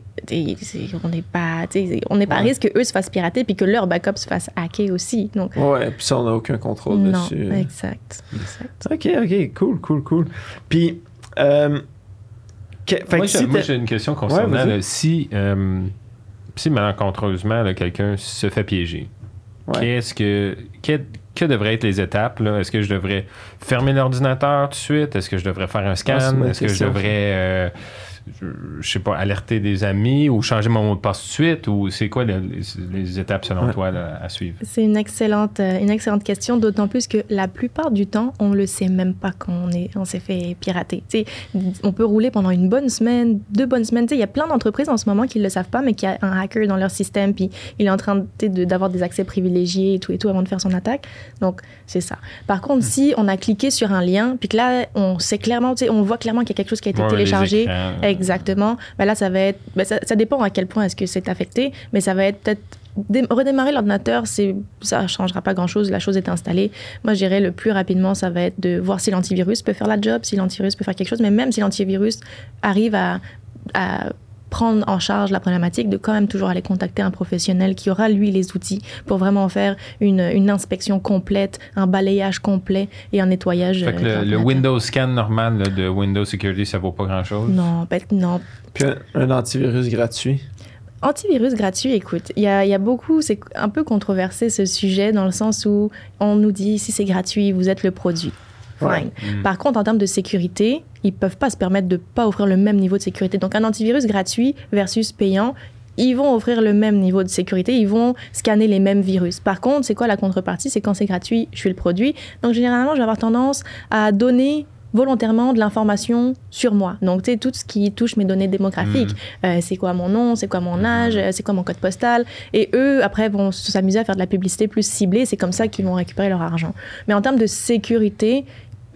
on n'est pas, on n'est pas à Ouais. risque qu'eux se fassent pirater puis que leur backup se fasse hacker aussi. Donc, Ouais, puis ça on n'a aucun contrôle non, dessus. exact. exact. Ok, ok, cool, cool, cool. Puis, euh, que- Moi, que j'ai si moi, t'as- j'ai une question concernant là, si, euh, si malencontreusement quelqu'un se fait piéger. Ouais. Qu'est-ce que, que, que devraient être les étapes? là? Est-ce que je devrais fermer l'ordinateur tout de suite? Est-ce que je devrais faire un Ah, scan? Est-ce que je devrais euh, je, je sais pas, alerter des amis ou changer mon mot de passe tout de suite ou c'est quoi le- les, les étapes selon Ouais. toi là, à suivre? C'est une excellente, euh, une excellente question, d'autant plus que la plupart du temps, on le sait même pas qu'on est, on s'est fait pirater. Tu sais, on peut rouler pendant une bonne semaine, deux bonnes semaines. Tu sais, Il y a plein d'entreprises en ce moment qui ne le savent pas, mais qui a un hacker dans leur système, puis il est en train de- d'avoir des accès privilégiés et tout et tout avant de faire son attaque. Donc, c'est ça. Par contre, si on a cliqué sur un lien, puis que là, on sait clairement, tu sais, on voit clairement qu'il y a quelque chose qui a été Ouais, téléchargé, écrans. Exactement. Ben là, ça va être. ben ça, dépend à quel point est-ce que c'est affecté, mais ça va être peut-être. dé- Redémarrer l'ordinateur, ça ne changera pas grand-chose. La chose est installée. Moi, je dirais le plus rapidement, ça va être de voir si l'antivirus peut faire la job, si l'antivirus peut faire quelque chose, mais même si l'antivirus arrive à prendre en charge la problématique, de quand même toujours aller contacter un professionnel qui aura, lui, les outils pour vraiment faire une, une inspection complète, un balayage complet et un nettoyage. Fait que euh, le. Windows Scan normal là, de Windows Security, ça vaut pas grand-chose? Non, ben, non, Puis un, un antivirus gratuit? Antivirus gratuit, écoute, il y a, il y a beaucoup, c'est un peu controversé ce sujet dans le sens où on nous dit si c'est gratuit, vous êtes le produit. Fine. Ouais. Mm. Par contre, en termes de sécurité, ils peuvent pas se permettre de pas offrir le même niveau de sécurité. Donc, un antivirus gratuit versus payant, ils vont offrir le même niveau de sécurité, ils vont scanner les mêmes virus. Par contre, c'est quoi la contrepartie? C'est quand c'est gratuit, je suis le produit. Donc, généralement, je vais avoir tendance à donner volontairement de l'information sur moi. Donc, tu sais, tout ce qui touche mes données démographiques. Euh, c'est quoi mon nom, c'est quoi mon âge, euh, c'est quoi mon code postal? Et eux, après, vont s'amuser à faire de la publicité plus ciblée. C'est comme ça qu'ils vont récupérer leur argent. Mais en termes de sécurité,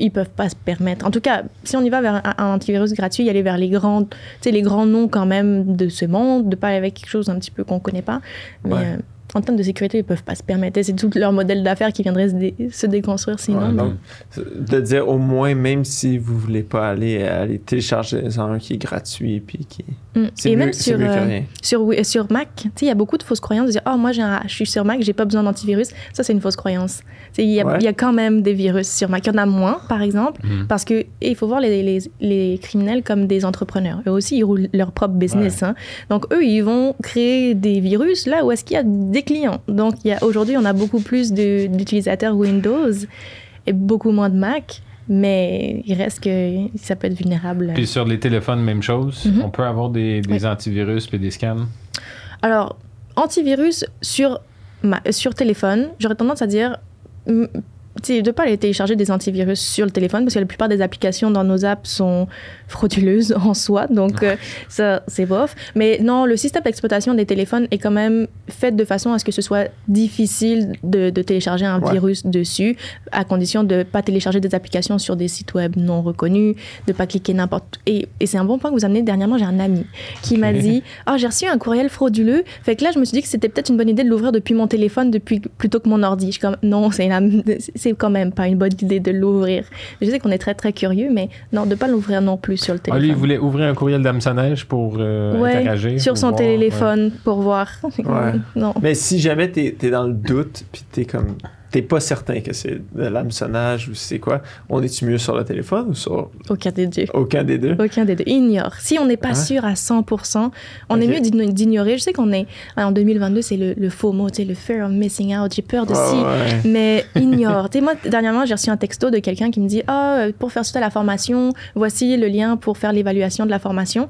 ils peuvent pas se permettre. En tout cas, si on y va vers un, antivirus gratuit, y aller vers les grands, les grands noms quand même de ce monde, de pas aller avec quelque chose un petit peu qu'on connaît pas. Mais Ouais. euh, en termes de sécurité, ils peuvent pas se permettre. Et C'est tout leur modèle d'affaires qui viendrait se, dé- se déconstruire sinon. Ouais, donc, de dire au moins, même si vous voulez pas aller, aller télécharger un qui est gratuit, puis qui. Mm. C'est Et mieux, même sur, mieux que euh, rien. sur, sur Mac, tu sais, il y a beaucoup de fausses croyances de dire Oh, moi, un- je suis sur Mac, j'ai pas besoin d'antivirus. Ça, c'est une fausse croyance. Il y, a- Ouais. il y a quand même des virus sur Mac. Il y en a moins, par exemple, Mm. parce que et il faut voir les, les, les criminels comme des entrepreneurs. Eux aussi, ils roulent leur propre business. hein. Donc, eux, ils vont créer des virus là où est-ce qu'il y a des clients. Donc, aujourd'hui, on a beaucoup plus d'utilisateurs Windows et beaucoup moins de Mac. Mais il reste que ça peut être vulnérable. Puis sur les téléphones, même chose. Mhm. On peut avoir des, des Oui. antivirus puis des scans. Alors, antivirus sur, ma- sur téléphone, j'aurais tendance à dire de ne pas aller télécharger des antivirus sur le téléphone parce que la plupart des applications dans nos apps sont frauduleuses en soi. Donc, euh, ça, c'est bof. Mais non, le système d'exploitation des téléphones est quand même fait de façon à ce que ce soit difficile de, de télécharger un Ouais. virus dessus, à condition de ne pas télécharger des applications sur des sites web non reconnus, de ne pas cliquer n'importe Et, et c'est un bon point que vous amenez. Dernièrement, j'ai un ami qui m'a dit Ah, j'ai reçu un courriel frauduleux. Fait que là, je me suis dit que c'était peut-être une bonne idée de l'ouvrir depuis mon téléphone depuis, plutôt que mon ordi. Je suis comme Non, c'est la- c'est quand même pas une bonne idée de l'ouvrir. Je sais qu'on est très, très curieux, mais non, de pas l'ouvrir non plus sur le Ah, téléphone. lui, il voulait ouvrir un courriel d'hameçonnage pour euh, Ouais, interagir. sur pour son voir, ouais. téléphone pour voir. Ouais. non. Mais si jamais t'es es dans le doute, puis t'es comme. T'es pas certain que c'est de l'hameçonnage ou c'est quoi, on est-tu mieux sur le téléphone ou sur Aucun des deux. aucun des deux? Aucun des deux. Ignore. Si on n'est pas Ouais. sûr à 100%, on est mieux d'igno- d'ignorer. Je sais qu'on est. En 2022, c'est le, le faux mot, tu sais, le fear of missing out. J'ai peur de Ouais, si. ouais. Mais ignore. tu sais, moi, dernièrement, j'ai reçu un texto de quelqu'un qui me dit Ah, euh, pour faire suite à la formation, voici le lien pour faire l'évaluation de la formation.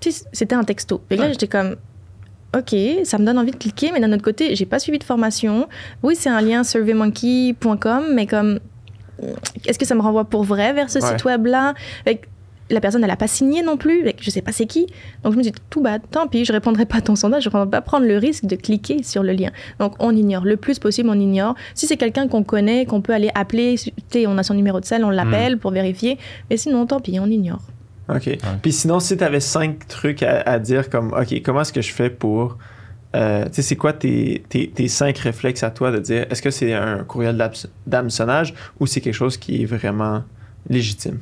Puis c'était un texto. Et là, j'étais comme Ok, ça me donne envie de cliquer, mais d'un autre côté, j'ai pas suivi de formation. Oui, c'est un lien surveymonkey.com, mais comme. Est-ce que ça me renvoie pour vrai vers ce Ouais. site web-là? La personne, elle a pas signé non plus. Je sais pas c'est qui. Donc je me dis tout bas, tant pis, je répondrai pas à ton sondage. Je ne vais pas prendre le risque de cliquer sur le lien. Donc on ignore. Le plus possible, on ignore. Si c'est quelqu'un qu'on connaît, qu'on peut aller appeler, on a son numéro de cell, on l'appelle pour vérifier. Mais sinon, tant pis, on ignore. OK. Puis sinon, si tu avais cinq trucs à, à dire comme, OK, comment est-ce que je fais pour... euh, tu sais, c'est quoi tes, tes, tes cinq réflexes à toi de dire, est-ce que c'est un courriel d'hameç- d'hameçonnage ou c'est quelque chose qui est vraiment légitime?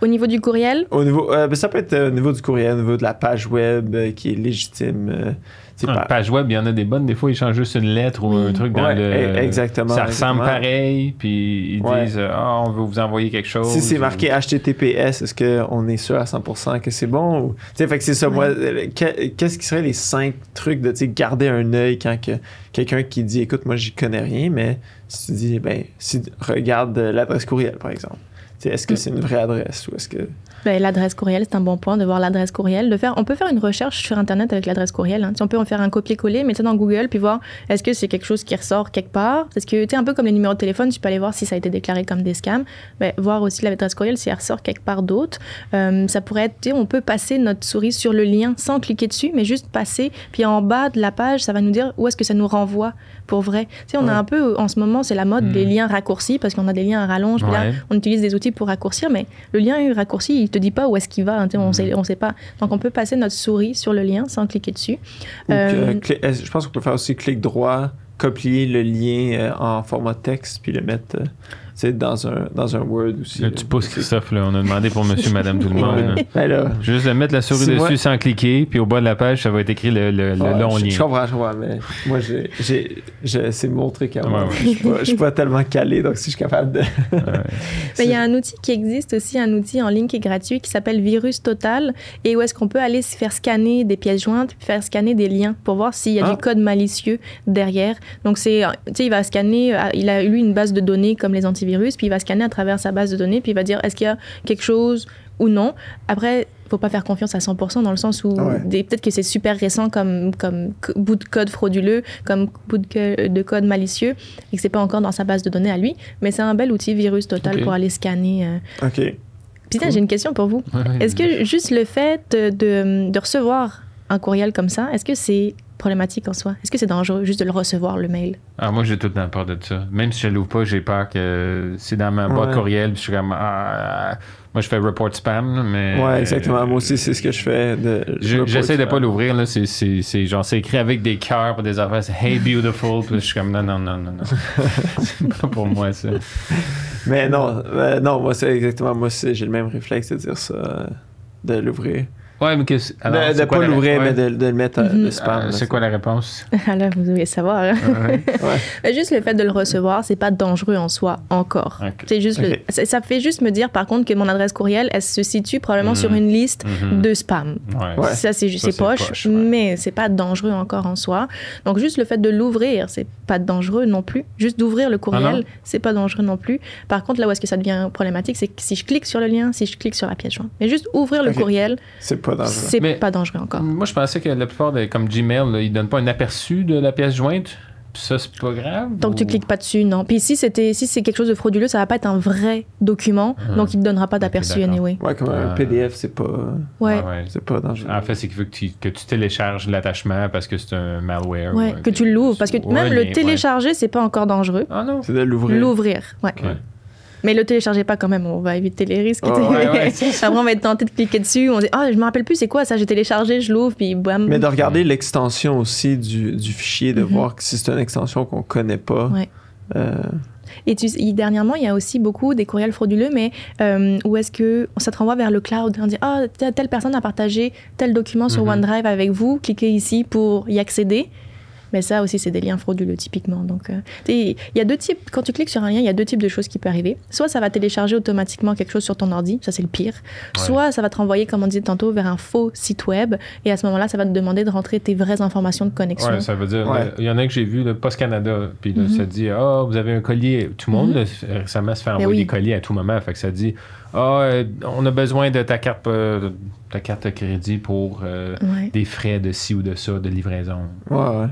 Au niveau du courriel, Au niveau, euh, ben, ça peut être euh, au niveau du courriel, au niveau de la page web euh, qui est légitime. Euh, c'est Une pas- page web, il y en a des bonnes. Des fois, ils changent juste une lettre ou un truc dans Ouais, le. e- exactement, Ça ressemble exactement. pareil, puis ils Ouais. disent Ah, on veut vous envoyer quelque chose. Si c'est ou- marqué HTTPS, est-ce qu'on est sûr à 100% que c'est bon? Ou... Tu sais, fait que c'est ça. Moi, euh, que- qu'est-ce qui serait les cinq trucs de tu sais, garder un œil quand que quelqu'un qui dit écoute, moi, j'y connais rien, mais si tu dis, ben, si, regarde euh, l'adresse courriel, par exemple. Tu sais, Est-ce que Mm. c'est une vraie adresse ou est-ce que. Ben, l'adresse courriel, c'est un bon point de voir l'adresse courriel. De faire, on peut faire une recherche sur Internet avec l'adresse courriel. hein. Si on peut en faire un copier-coller, mettre ça dans Google, puis voir est-ce que c'est quelque chose qui ressort quelque part? Parce que, tu sais, un peu comme les numéros de téléphone, tu peux aller voir si ça a été déclaré comme des scams. Ben, voir aussi l'adresse courriel si elle ressort quelque part d'autre. Euh, ça pourrait être, tu sais, on peut passer notre souris sur le lien sans cliquer dessus, mais juste passer. Puis en bas de la page, ça va nous dire où est-ce que ça nous renvoie pour vrai. Tu sais, on a un peu, en ce moment, c'est la mode Hmm. des liens raccourcis parce qu'on a des liens à rallonge. Puis là, on utilise des outils pour raccourcir, mais le lien raccourci, te dit pas où est-ce qu'il va. hein, on sait, on sait pas. Donc, on peut passer notre souris sur le lien sans cliquer dessus. Ou Euh, euh, je pense qu'on peut faire aussi clic droit, copier le lien euh, en format texte, puis le mettre sais, dans, un, dans un Word aussi. Là, tu pousses Christophe, là. On a demandé pour monsieur, madame, tout le monde. Ouais. Ben là, Juste de mettre la souris dessus moi- sans cliquer, puis au bas de la page, ça va être écrit le, le- le ouais, long je, lien. je comprends, je comprends, mais moi, j'ai, c'est mon truc à moi. Ouais, ouais. Je suis pas- je suis pas tellement calé, donc si je suis capable de... Mais il y a un outil qui existe aussi, un outil en ligne qui est gratuit qui s'appelle Virus Total et où est-ce qu'on peut aller se faire scanner des pièces jointes puis faire scanner des liens pour voir s'il y a Ah. du code malicieux derrière. Donc c'est, tu sais, il va scanner, euh, il a lui une base de données comme les antivirus puis il va scanner à travers sa base de données puis il va dire est-ce qu'il y a quelque chose ou non. Après, faut pas faire confiance à 100% dans le sens où Ouais. des- peut-être que c'est super récent comme, bout de code frauduleux, comme bout de, code malicieux et que c'est pas encore dans sa base de données à lui. Mais c'est un bel outil Virus Total pour aller scanner. euh. OK. Putain, Cool. j'ai une question pour vous. Ouais, ouais. Est-ce que juste le fait de recevoir un courriel comme ça, est-ce que c'est problématique en soi? Est-ce que c'est dangereux juste de le recevoir, le mail? Ah, moi, j'ai tout le temps peur de ça. Même si je l'ouvre pas, j'ai peur que c'est dans ma boîte Ouais. courriel, puis je suis comme. ah, moi, je fais report spam, mais. Ouais, exactement. Moi aussi, c'est ce que je fais. De, Je- report J'essaie de spam. pas l'ouvrir, là. C'est, c'est, c'est genre, c'est écrit avec des cœurs pour des affaires. C'est Hey Beautiful. Puis je suis comme, non, non, non, non, non. c'est pas pour moi, ça. Mais non, euh, non, moi, c'est exactement... Moi, c'est- j'ai le même réflexe de dire ça, de l'ouvrir. Ouais, mais alors, de quoi pas l'ouvrir, ouais. mais de, de le mettre Mhm. le spam. Ah, là, c'est quoi la réponse? Ah là, vous devez savoir. hein. Ouais. Ouais. Mais Juste le fait de le recevoir, c'est pas dangereux en soi encore. C'est juste le- ça, ça fait juste me dire par contre que mon adresse courriel, elle se situe probablement Mhm. sur une liste Mhm. de spam. Ouais. Ça, c'est juste c'est c'est poche, poche, ouais. mais c'est pas dangereux encore en soi. Donc, juste le fait de l'ouvrir, c'est pas dangereux non plus. Juste d'ouvrir le Ah courriel, c'est pas dangereux non plus. Par contre, là où est-ce que ça devient problématique, c'est que si je clique sur le lien, si je clique sur la pièce jointe. Mais juste ouvrir le courriel, C'est pas dangereux. c'est Mais- pas dangereux encore. Moi, je pensais que la plupart, des, comme Gmail, là, ils donnent pas un aperçu de la pièce jointe. Puis ça, c'est pas grave. Donc, tu ou- cliques pas dessus, non. Puis si c'était si c'est quelque chose de frauduleux, ça va pas être un vrai document, Mhm. donc il te donnera pas d'aperçu d'accord. anyway. Ouais, comme un Euh, PDF, c'est pas, Ouais. Ah ouais. c'est pas dangereux. En fait, c'est qu'il veut que tu, que tu télécharges l'attachement parce que c'est un malware. Ouais, ou un que tu l'ouvres. Parce que Ouais, même le ouais. télécharger, c'est pas encore dangereux. Ah non. C'est de l'ouvrir. L'ouvrir, ouais. Ouais. Mais le téléchargez pas quand même, on va éviter les risques. Oh, ouais, ouais. Après, on va être tenté de cliquer dessus. On dit, ah, je me rappelle plus, c'est quoi ça J'ai téléchargé, je l'ouvre, puis bam. Mais de regarder l'extension aussi du, du fichier, de Mhm. voir si c'est une extension qu'on connaît pas. Ouais. euh, Et tu, dernièrement, il y a aussi beaucoup des courriels frauduleux, mais euh, où est-ce que ça te renvoie vers le cloud? On dit, ah, telle, telle personne a partagé tel document sur Mhm. OneDrive avec vous, cliquez ici pour y accéder. Mais ça aussi, c'est des liens frauduleux, typiquement. Donc, euh, tu sais, il y a deux types. Quand tu cliques sur un lien, il y a deux types de choses qui peuvent arriver. Soit ça va télécharger automatiquement quelque chose sur ton ordi, ça c'est le pire. Ouais. Soit ça va te renvoyer, comme on disait tantôt, vers un faux site web. Et à ce moment-là, ça va te demander de rentrer tes vraies informations de connexion. Ouais, ça veut dire. Ouais. là, Il y en a que j'ai vu, là, Post Canada, puis là, Mhm. ça dit Ah, vous avez un collier. Tout le monde, Mhm. là, récemment, se fait Ben envoyer oui. des colis à tout moment. Fait que ça dit Ah, euh, on a besoin de ta carte, euh, de ta carte de crédit pour euh, Ouais. des frais de ci ou de ça, de livraison. ouais, ouais.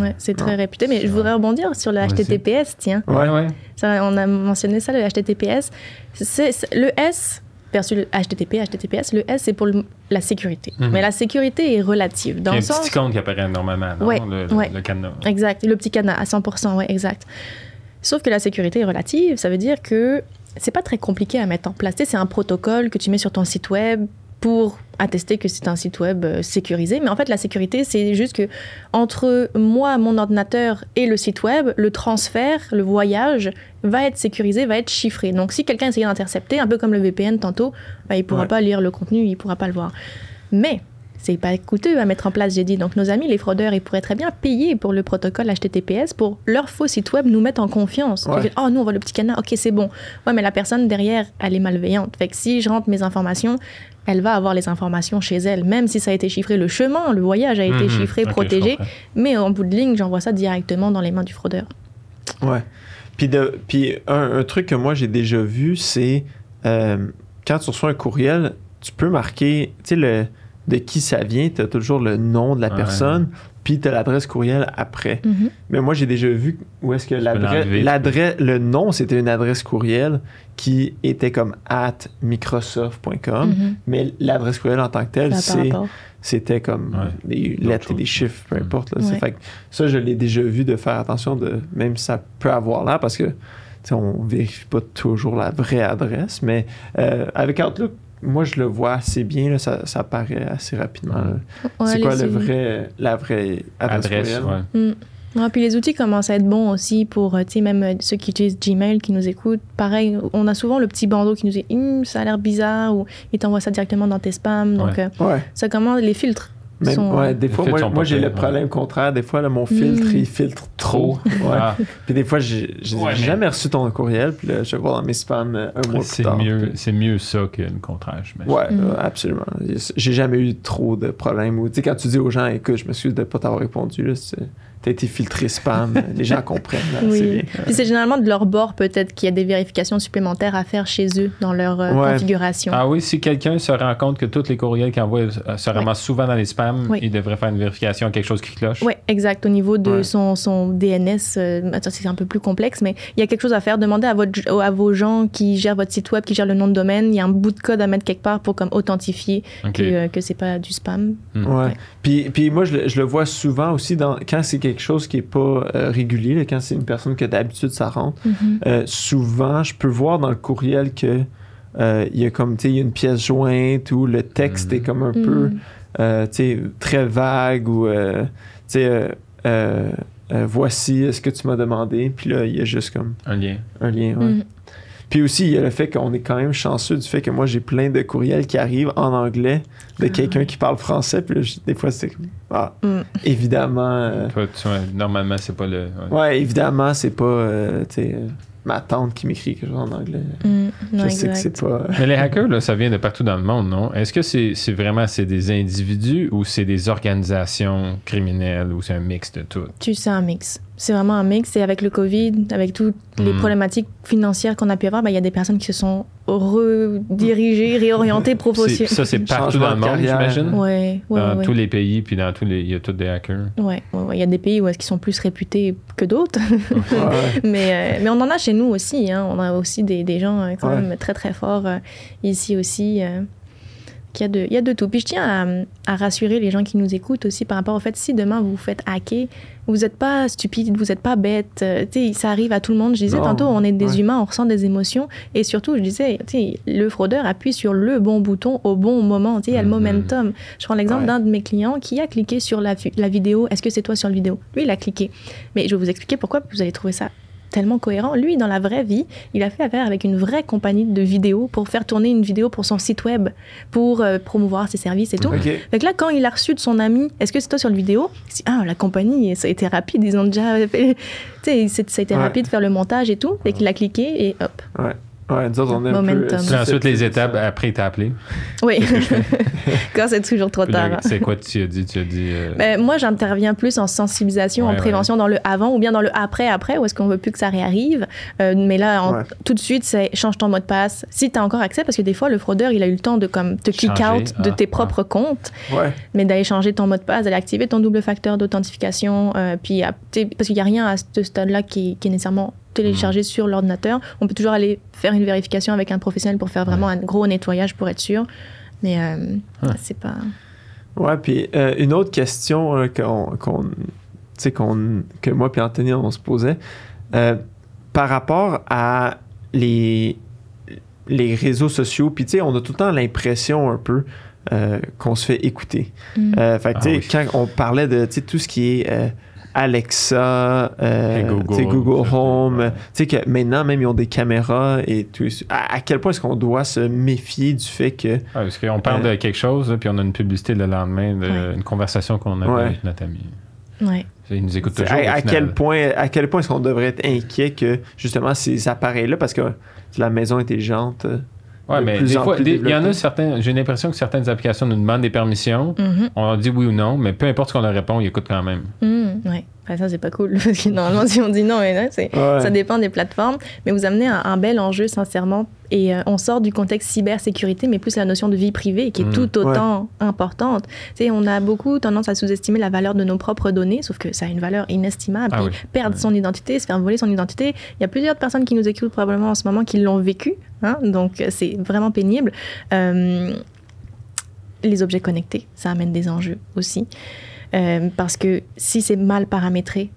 Ouais, c'est très Ouais. réputé. Mais je voudrais rebondir sur le. HTTPS, tiens. Ouais, ouais. Ça, on a mentionné ça, le HTTPS. C'est, c'est- le S versus le HTTP, HTTPS, le S, c'est pour le- la sécurité. Mhm. Mais la sécurité est relative. Dans Il y a le un sens... petit icône qui apparaît normalement, non? Ouais, le, le- ouais. le cadenas. Exact, le petit cadenas, à 100%, ouais, exact. Sauf que la sécurité est relative, ça veut dire que c'est pas très compliqué à mettre en place. Tu sais, c'est un protocole que tu mets sur ton site web pour attester que c'est un site web euh, sécurisé. Mais en fait, la sécurité, c'est juste que entre moi, mon ordinateur et le site web, le transfert, le voyage va être sécurisé, va être chiffré. Donc, si quelqu'un essaye d'intercepter, un peu comme le VPN tantôt, bah, il pourra Ouais. pas lire le contenu, il pourra pas le voir. Mais c'est pas coûteux à mettre en place, j'ai dit. Donc, nos amis, les fraudeurs, ils pourraient très bien payer pour le protocole HTTPS pour leur faux site web nous mettre en confiance. Ouais. Oh, nous, on voit le petit canard, ok, c'est bon. Ouais, mais la personne derrière, elle est malveillante. Fait que si je rentre mes informations, elle va avoir les informations chez elle, même si ça a été chiffré. Le chemin, le voyage a été Mhm. chiffré, protégé. Mais en bout de ligne, j'envoie ça directement dans les mains du fraudeur. Ouais. Puis, de, puis un, un truc que moi j'ai déjà vu, c'est euh, quand tu reçois un courriel, tu peux marquer, tu sais, le, de qui ça vient, tu as toujours le nom de la Ouais. personne, puis tu as l'adresse courriel après. Mhm. Mais moi, j'ai déjà vu où est-ce que l'adresse, le nom, c'était une adresse courriel qui était comme at microsoft.com, Mhm. mais l'adresse courriel en tant que telle, c'est, c'était comme Ouais. des D'autres lettres et des chiffres, peu importe. là. C'est Ouais. fait que ça, je l'ai déjà vu de faire attention, de même si ça peut avoir l'air, parce que on vérifie pas toujours la vraie adresse, mais euh, avec Outlook, moi, je le vois assez bien, là, ça, ça apparaît assez rapidement. Ouais, c'est quoi le vrai, la vraie adresse, Adresse, courriel? ouais. Mm. Ouais, puis les outils commencent à être bons aussi pour, euh, tu sais, même euh, ceux qui utilisent Gmail, qui nous écoutent. Pareil, on a souvent le petit bandeau qui nous dit Hum, ça a l'air bizarre ou il t'envoie ça directement dans tes spams. Donc, Ouais. euh, Ouais. ça commence, les filtres Même, sont. ouais, des Les fois, moi, j'ai le ouais. problème contraire. Des fois, là, mon filtre, Mm. il filtre trop. Ouais. Ah, Puis des fois, j'ai jamais reçu ton courriel. Puis là, je vais voir dans mes spams euh, un mois plus c'est tard. mieux, Puis- c'est mieux ça que le contraire, j'imagine. Ouais, Mm. euh, absolument. J'ai jamais eu trop de problèmes. Ou, tu sais, quand tu dis aux gens, écoute, je m'excuse de pas t'avoir répondu, là, c'est- t'as été filtré spam, les gens comprennent. là, Oui. Puis c'est généralement de leur bord peut-être qu'il y a des vérifications supplémentaires à faire chez eux dans leur euh, Ouais. configuration. Ah oui, si quelqu'un se rend compte que tous les courriels qu'il envoie se ramassent souvent dans les spams, Oui. il devrait faire une vérification, quelque chose qui cloche. Oui, exact. Au niveau de Ouais. son, son DNS, euh, attends, c'est un peu plus complexe, mais il y a quelque chose à faire. Demandez à, votre, à vos gens qui gèrent votre site web, qui gèrent le nom de domaine, il y a un bout de code à mettre quelque part pour comme authentifier que, euh, que c'est pas du spam. Ouais. Ouais. Puis, puis moi, je, le- je le vois souvent aussi dans, quand c'est quelque chose qui est pas euh, régulier, là, quand c'est une personne que d'habitude ça rentre. Mhm. Euh, souvent, je peux voir dans le courriel que euh, il y a comme, tu sais, il y a une pièce jointe ou le texte Mhm. est comme un peu, tu sais, très vague ou, euh, tu sais, euh, euh, euh, voici ce que tu m'as demandé? Puis là, il y a juste comme Un lien. un lien. ouais. Puis aussi, il y a le fait qu'on est quand même chanceux du fait que moi, j'ai plein de courriels qui arrivent en anglais de Ah quelqu'un ouais. qui parle français. Puis là, je- des fois, c'est ah, Mhm. évidemment. euh, tu normalement, c'est pas le. ouais. ouais, évidemment, c'est pas, euh, euh, ma tante qui m'écrit quelque chose en anglais. Mhm. Je Non, sais que c'est pas. Mais les hackers, là, ça vient de partout dans le monde, non? Est-ce que c'est c'est vraiment c'est des individus ou c'est des organisations criminelles ou c'est un mix de tout? Tu sais, un mix. C'est vraiment un mix. Et avec le Covid, avec toutes les Mhm. problématiques financières qu'on a pu avoir, ben, il y a des personnes qui se sont redirigées, réorientées C'est- professionnellement. Ça, c'est partout dans le de monde, j'imagine? Ouais, ouais, dans ouais. tous les pays, puis dans tous les. Il y a tous des hackers. Ouais. Il y a des pays où est-ce qu'ils sont plus réputés que d'autres. Ouais. mais, euh, mais on en a chez nous aussi. Hein. On a aussi des, des gens euh, quand Ouais. même très, très forts euh, ici aussi. euh, qu'il y a de, il y a de tout. Puis je tiens à, à rassurer les gens qui nous écoutent aussi par rapport au fait, si demain vous vous faites hacker, vous n'êtes pas stupide, vous n'êtes pas bête. euh, ça arrive à tout le monde. Je disais Non, tantôt, on est des ouais. humains, on ressent des émotions. Et surtout, je disais, le fraudeur appuie sur le bon bouton au bon moment. Il y a le Mhm. momentum. Je prends l'exemple Ouais. d'un de mes clients qui a cliqué sur la, la vidéo. Est-ce que c'est toi sur la vidéo? Lui, il a cliqué. Mais je vais vous expliquer pourquoi vous allez trouver ça tellement cohérent. Lui, dans la vraie vie, il a fait affaire avec une vraie compagnie de vidéos pour faire tourner une vidéo pour son site web, pour euh, promouvoir ses services et tout. Ok. Fait que là, quand il a reçu de son ami, est-ce que c'est toi sur le vidéo? Il s'est dit, Ah, la compagnie, ça a été rapide, ils ont déjà fait. Tu sais, ça a été Ouais. rapide de faire le montage et tout. Fait qu'il a cliqué et hop. Ouais. Ouais, nous autres, on est un Momentum. peu. Puis ensuite, les étapes, après, il t'a appelé. Oui. quand c'est toujours trop tard. C'est quoi tu as dit? Tu as dit. euh, Ben, moi, j'interviens plus en sensibilisation, Ouais, en prévention dans le avant ou bien dans le après après, où est-ce qu'on veut plus que ça réarrive. Euh, mais là, en- Ouais. tout de suite, c'est change ton mot de passe. Si tu as encore accès, parce que des fois, le fraudeur, il a eu le temps de comme te kick Changer, out de ah, tes propres comptes, Ouais. mais d'aller changer ton mot de passe, d'aller activer ton double facteur d'authentification. euh, puis, sais, parce qu'il n'y a rien à ce stade-là qui, qui est nécessairement téléchargé sur l'ordinateur. On peut toujours aller faire une vérification avec un professionnel pour faire vraiment un gros nettoyage pour être sûr. Mais euh, Ah. c'est pas. Ouais, puis euh, une autre question euh, qu'on, sais, qu'on, que moi et Anthony, on se posait, euh, par rapport à les, les réseaux sociaux, puis tu sais, on a tout le temps l'impression un peu euh, qu'on se fait écouter. Mm. Euh, fait que, Ah tu sais, oui. quand on parlait de tout ce qui est euh, Alexa, euh, Google Home, ouais. tu sais que maintenant même ils ont des caméras et tout. À, à quel point est-ce qu'on doit se méfier du fait que parce qu'on parle Euh, de quelque chose, puis on a une publicité le lendemain, de, Ouais. une conversation qu'on avait Ouais. avec notre ami. Ouais. Il nous écoute T'sais, toujours. à, quel point, à quel point est-ce qu'on devrait être inquiet que justement ces appareils-là, parce que la maison intelligente, euh, de mais plus des fois, il y en a certains. J'ai l'impression que certaines applications nous demandent des permissions. Mhm. On leur dit oui ou non, mais peu importe ce qu'on leur répond, ils écoutent quand même. Mm. Ouais. Enfin, ça, c'est pas cool. Parce que normalement, si on dit non, mais non, Ouais. ça dépend des plateformes. Mais vous amenez un, un bel enjeu, sincèrement. Et euh, on sort du contexte cybersécurité, mais plus la notion de vie privée, qui est Mm. tout autant importante. Tu sais, on a beaucoup tendance à sous-estimer la valeur de nos propres données, sauf que ça a une valeur inestimable. Ah oui. Perdre son identité, se faire voler son identité. Il y a plusieurs personnes qui nous écoutent probablement en ce moment qui l'ont vécu. hein, donc, c'est vraiment pénible. Euh, les objets connectés, ça amène des enjeux aussi. Euh, parce que si c'est mal paramétré,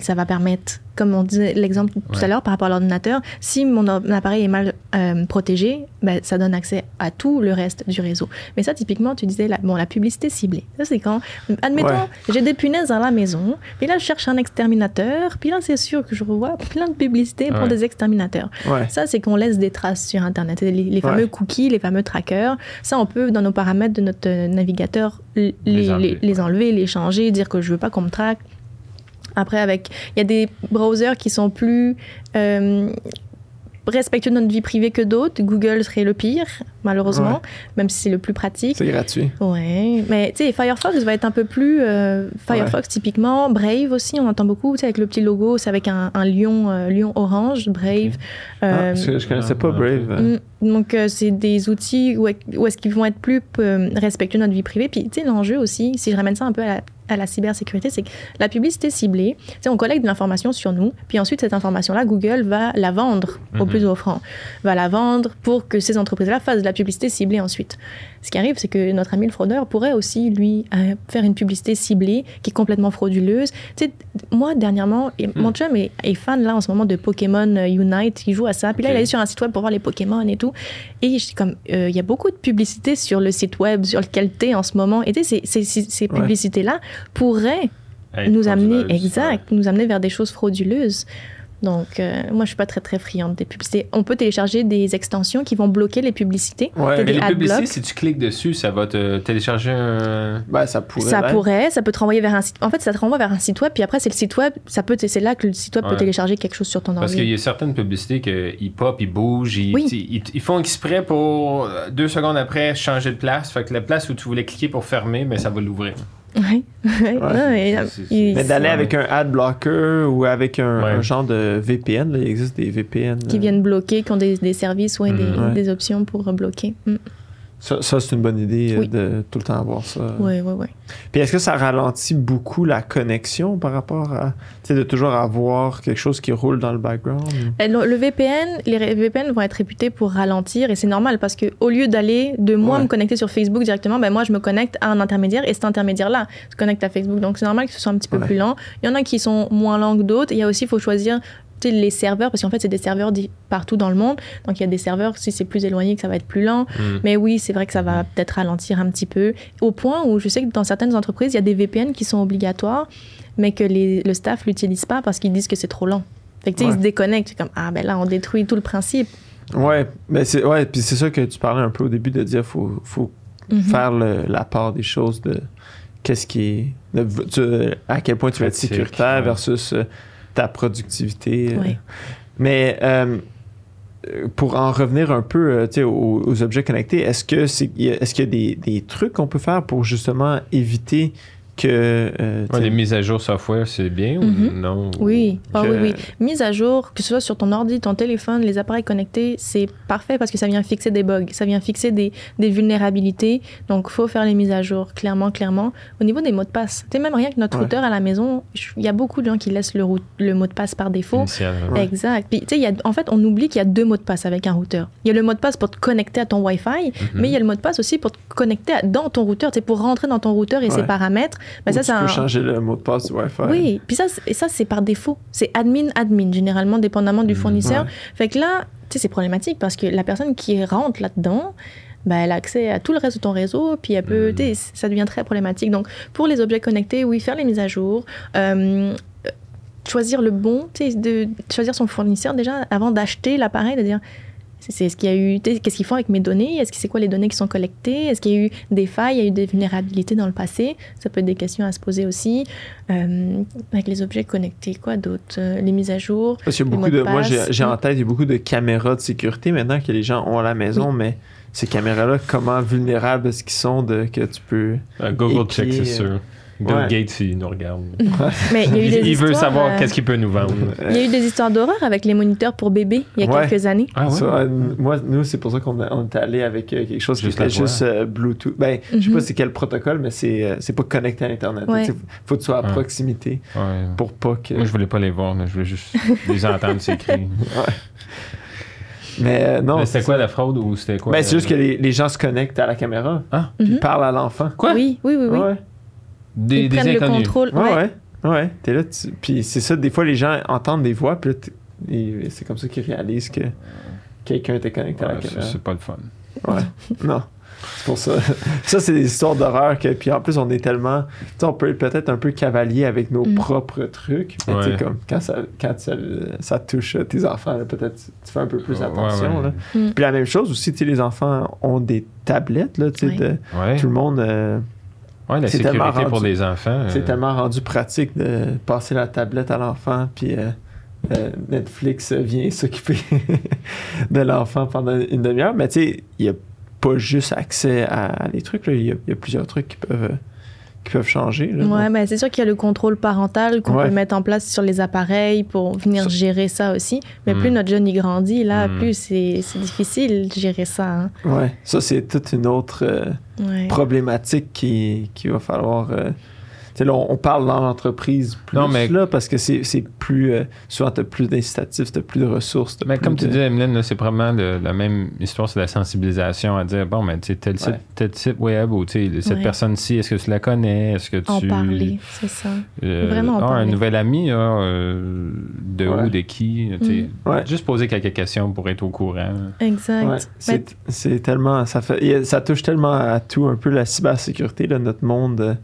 ça va permettre, comme on disait l'exemple tout Ouais. à l'heure par rapport à l'ordinateur, si mon appareil est mal euh, protégé, ben, ça donne accès à tout le reste du réseau. Mais ça, typiquement, tu disais, la, bon, la publicité ciblée. Ça, c'est quand, admettons, Ouais. j'ai des punaises à la maison, puis là, je cherche un exterminateur, puis là, c'est sûr que je revois plein de publicités pour Ouais. des exterminateurs. Ça, c'est qu'on laisse des traces sur Internet. Les, les fameux cookies, les fameux trackers, ça, on peut, dans nos paramètres de notre euh, navigateur, les, les, enlever, les enlever, les changer, dire que je veux pas qu'on me traque. Après, avec, il y a des browsers qui sont plus euh, respectueux de notre vie privée que d'autres. Google serait le pire, malheureusement, même si c'est le plus pratique. C'est gratuit. Ouais, mais tu sais, Firefox va être un peu plus. euh, Firefox, typiquement. Brave aussi, on entend beaucoup, tu sais, avec le petit logo, c'est avec un, un lion, euh, lion orange, Brave. Ah, Euh, parce que je connaissais pas Brave. Mm, Donc, euh, c'est des outils où, où est-ce qu'ils vont être plus euh, respectueux de notre vie privée. Puis, tu sais, l'enjeu aussi, si je ramène ça un peu à la, à la cybersécurité, c'est que la publicité ciblée, on collecte de l'information sur nous, puis ensuite, cette information-là, Google va la vendre au Mhm. plus offrant, va la vendre pour que ces entreprises-là fassent de la publicité ciblée ensuite. Ce qui arrive, c'est que notre ami le fraudeur pourrait aussi, lui, euh, faire une publicité ciblée qui est complètement frauduleuse. Tu sais, moi, dernièrement, et mon chum est, est fan, là, en ce moment, de Pokémon euh, Unite, il joue à ça. Puis là, il est sur un site web pour voir les Pokémon et tout. Et je comme, euh, il y a beaucoup de publicité sur le site web, sur lequel tu es en ce moment. Et tu sais, ces, ces, ces Ouais. publicités-là pourraient nous amener, exact, nous amener vers des choses frauduleuses. Donc, euh, moi, je suis pas très, très friande des publicités. On peut télécharger des extensions qui vont bloquer les publicités. Ouais. Mais les publicités, si tu cliques dessus, ça va te télécharger un. Ben, ça pourrait. Ça pourrait, ça peut te renvoyer vers un site. En fait, ça te renvoie vers un site web, puis après, c'est le site web. Ça peut, c'est là que le site web Ouais. peut télécharger quelque chose sur ton Parce qu'il ordi. y a certaines publicités qu'ils pop, ils bougent, ils, Oui. ils, ils font exprès pour euh, deux secondes après changer de place. Fait que la place où tu voulais cliquer pour fermer, mais ça va l'ouvrir. Ouais. Ouais. Non, et, euh, il- Mais d'aller avec un ad blocker ou avec un, Ouais. un genre de VPN, là, il existe des VPN. qui euh, viennent bloquer, qui ont des, des services ou des. Ouais. des options pour bloquer. Mm. Ça, ça, c'est une bonne idée euh, Oui. de tout le temps avoir ça. Ouais, ouais, ouais. Puis est-ce que ça ralentit beaucoup la connexion par rapport à, tu sais, de toujours avoir quelque chose qui roule dans le background? Et Le, VPN, les VPN vont être réputés pour ralentir et c'est normal parce que au lieu d'aller de moi Ouais. me connecter sur Facebook directement, ben moi je me connecte à un intermédiaire et cet intermédiaire-là se connecte à Facebook. Donc c'est normal que ce soit un petit peu Ouais. plus lent. Il y en a qui sont moins lents que d'autres. Il y a aussi, il faut choisir les serveurs parce qu'en fait c'est des serveurs partout dans le monde. Donc il y a des serveurs si c'est plus éloigné que ça va être plus lent. Mm. Mais oui, c'est vrai que ça va peut-être ralentir un petit peu. Au point où je sais que dans certaines entreprises, il y a des VPN qui sont obligatoires, mais que les- le staff l'utilise pas parce qu'ils disent que c'est trop lent. Fait que Ouais. ils se déconnectent. Comme, ah ben là, on détruit tout le principe. Ouais, mais c'est ouais, puis c'est ça que tu parlais un peu au début de dire faut faut Mhm. faire le- la part des choses de qu'est-ce qui est de- tu- à quel point tu vas être sécuritaire ouais. versus euh, ta productivité. euh. Mais euh, pour en revenir un peu euh, aux, aux objets connectés, est-ce que c'est est-ce qu'il y a des, des trucs qu'on peut faire pour justement éviter que euh, Ouais, les mises à jour software, c'est bien Mhm. ou non? Oui, ah que- oui, oui. Mise à jour, que ce soit sur ton ordi, ton téléphone, les appareils connectés, c'est parfait parce que ça vient fixer des bugs, ça vient fixer des, des vulnérabilités. Donc, faut faire les mises à jour, clairement, clairement. Au niveau des mots de passe, tu sais, même rien que notre Ouais. routeur à la maison, il y a beaucoup de gens qui laissent le, route- le mot de passe par défaut. Initial, Ouais. Exact. Puis, tu sais, il y a- en fait, on oublie qu'il y a deux mots de passe avec un routeur. Il y a le mot de passe pour te connecter à ton Wi-Fi, Mhm. mais il y a le mot de passe aussi pour te connecter à- dans ton routeur, tu sais, pour rentrer dans ton routeur et ses paramètres. Ou ça, tu c'est peux un- changer le mot de passe du Wi-Fi. Oui, puis ça, et ça c'est par défaut. C'est admin, admin, généralement, dépendamment du Mhm. fournisseur. Ouais. Fait que là, tu sais, c'est problématique parce que la personne qui rentre là-dedans, ben, elle a accès à tout le reste de ton réseau, puis elle peut, Mhm. ça devient très problématique. Donc, pour les objets connectés, oui, faire les mises à jour, euh, euh, choisir le bon, de choisir son fournisseur déjà avant d'acheter l'appareil, de dire c'est ce qu'il y a eu, qu'est-ce qu'ils font avec mes données, est-ce que c'est quoi les données qui sont collectées, est-ce qu'il y a eu des failles, il y a eu des vulnérabilités dans le passé, ça peut être des questions à se poser aussi. Euh, avec les objets connectés, quoi d'autre, Euh, les mises à jour. Parce Les beaucoup de. de Moi, j'ai en tête, il y a beaucoup de caméras de sécurité maintenant que les gens ont à la maison, mais ces caméras-là, comment vulnérables est-ce qu'ils sont de que tu peux. Euh, Google check, c'est euh, sûr. Bill Ouais. Gates, il nous regarde. Mais il y a eu des Il veut histoires, savoir euh, qu'est-ce qu'il peut nous vendre. Il y a eu des histoires d'horreur avec les moniteurs pour bébés il y a Ouais. quelques années. Ah ouais? Ça, euh, moi, nous, c'est pour ça qu'on est allé avec euh, quelque chose qui Juste était la voix. juste euh, Bluetooth. Ben, je sais Mhm. pas c'est quel protocole, mais c'est c'est pas connecté à Internet. Ouais. Il faut que tu sois à Ouais. proximité Ouais. pour pas que. Moi, je voulais pas les voir, là. je voulais juste les entendre ces cris. Mais euh, non. Mais c'était quoi la fraude ou c'était quoi? Ben, c'est euh, juste que les, les gens se connectent à la caméra Ah, puis Mhm. parlent à l'enfant. Quoi? Oui, oui, oui, oui. Ouais. Des, Ils des prennent le contrôle. Ouais, ouais. ouais. Ouais, t'es là. tu- Puis c'est ça, des fois, les gens entendent des voix, puis là, c'est comme ça qu'ils réalisent que quelqu'un était connecté à la Ouais, caméra. c'est pas le fun. Ouais. non. C'est pour ça. Ça, c'est des histoires d'horreur que. Puis en plus, on est tellement. Tu sais, on peut être peut-être un peu cavalier avec nos Mm. propres trucs. Mais tu sais, Ouais. comme quand ça, quand ça, ça touche tes enfants, peut-être tu fais un peu plus Ouais, attention. ouais. Là. Mm. Puis la même chose aussi, tu sais, les enfants ont des tablettes, là, tu sais, Ouais. de- Ouais, tout le monde. euh, ouais la sécurité pour les enfants. C'est euh, tellement rendu pratique de passer la tablette à l'enfant, puis euh, euh, Netflix vient s'occuper de l'enfant pendant une demi-heure. Mais tu sais, il n'y a pas juste accès à des trucs, il y, a- il y a plusieurs trucs qui peuvent, qui peuvent changer. Là, Ouais, ben, c'est sûr qu'il y a le contrôle parental qu'on Ouais. peut mettre en place sur les appareils pour venir Ça- gérer ça aussi. Mais Mm. plus notre jeune y grandit, là, Mm. plus c'est difficile de gérer ça. hein. ouais, ça, c'est toute une autre euh, Ouais. problématique qui, qui va falloir. euh, tu sais, là, on, on parle dans l'entreprise plus Non, mais- là, parce que c'est c'est plus. euh, souvent, tu as plus d'incitatifs, tu as plus de ressources. Mais plus comme tu dis, Emeline, là, c'est probablement le- la même histoire, c'est la sensibilisation à dire bon, mais tu sais, tel site, Ouais. tel site web ou tu sais, cette Ouais. personne-ci, est-ce que tu la connais? Est-ce que tu. En parler, c'est ça. Euh, Vraiment ah, un nouvel ami, là, euh, de Ouais. où, de qui tu sais. Ouais. Juste poser quelques questions pour être au courant. Exact. C'est, c'est tellement ça fait ça touche tellement à tout un peu la cybersécurité là, notre monde euh,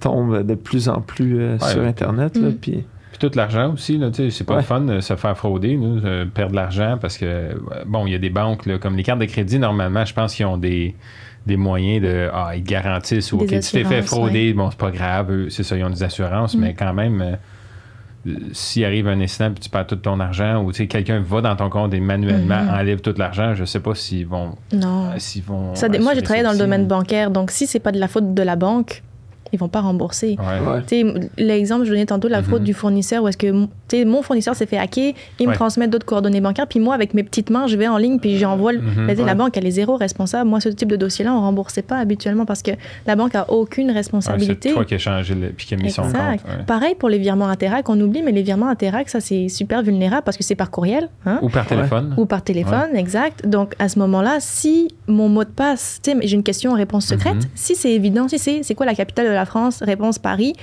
tombe de plus en plus euh, Ouais. sur internet là, Mm. puis Puis tout l'argent aussi, c'est pas Ouais. le fun de se faire frauder, nous, euh, perdre de l'argent parce que, bon, il y a des banques, là, comme les cartes de crédit, normalement, je pense qu'ils ont des, des moyens de. Ah, ils garantissent ou OK, tu t'es fait frauder, bon, c'est pas grave, eux, c'est ça, ils ont des assurances, Mm. mais quand même. euh, s'il arrive un incident puis tu perds tout ton argent ou tu sais quelqu'un va dans ton compte et manuellement Mhm. enlève tout l'argent, je sais pas s'ils vont Non. euh, s'ils vont Ça moi, j'ai travaillé dans le domaine bancaire, donc si c'est pas de la faute de la banque, ils vont pas rembourser. Ouais. ouais. L'exemple je donnais tantôt, la fraude Mhm. du fournisseur, où est-ce que mon- fournisseur s'est fait hacker, il me transmet d'autres coordonnées bancaires, puis moi, avec mes petites mains, je vais en ligne, puis j'envoie. sais, Ouais. La banque, elle est zéro responsable. Moi, ce type de dossier-là, on remboursait pas habituellement parce que la banque a aucune Ouais, c'est responsabilité. toi qui as changé le, puis qui a mis son compte. Exact. ouais. Pareil pour les virements Interac, on oublie, mais les virements Interac, ça c'est super vulnérable parce que c'est par courriel hein, Ou par téléphone. ou par téléphone, exact. Donc à ce moment-là, si mon mot de passe, j'ai une question réponse secrète, Mhm. si c'est évident, si c'est c'est quoi la capitale de la France, réponse Paris,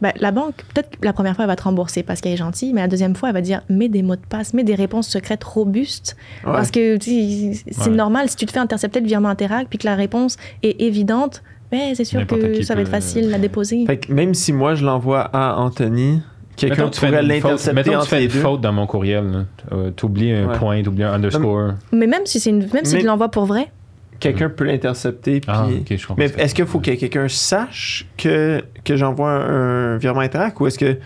ben, la banque, peut-être que la première fois, elle va te rembourser parce qu'elle est gentille, mais la deuxième fois, elle va dire mets des mots de passe, mets des réponses secrètes robustes. Ouais. Parce que c'est Ouais. normal, si tu te fais intercepter le virement Interac puis que la réponse est évidente, ben, c'est sûr que ça va être peut- facile à déposer. Fait que même si moi je l'envoie à Anthony quelqu'un pourrait l'intercepter mettons que tu fais une faute dans mon courriel. Euh, t'oublies un Ouais. point, t'oublies un underscore. Mais même si c'est une, même si Mais- tu l'envoies pour vrai, quelqu'un peut l'intercepter puis Ah, je mais est-ce qu'il faut que quelqu'un sache que, que j'envoie un, un virement Interac ou est-ce que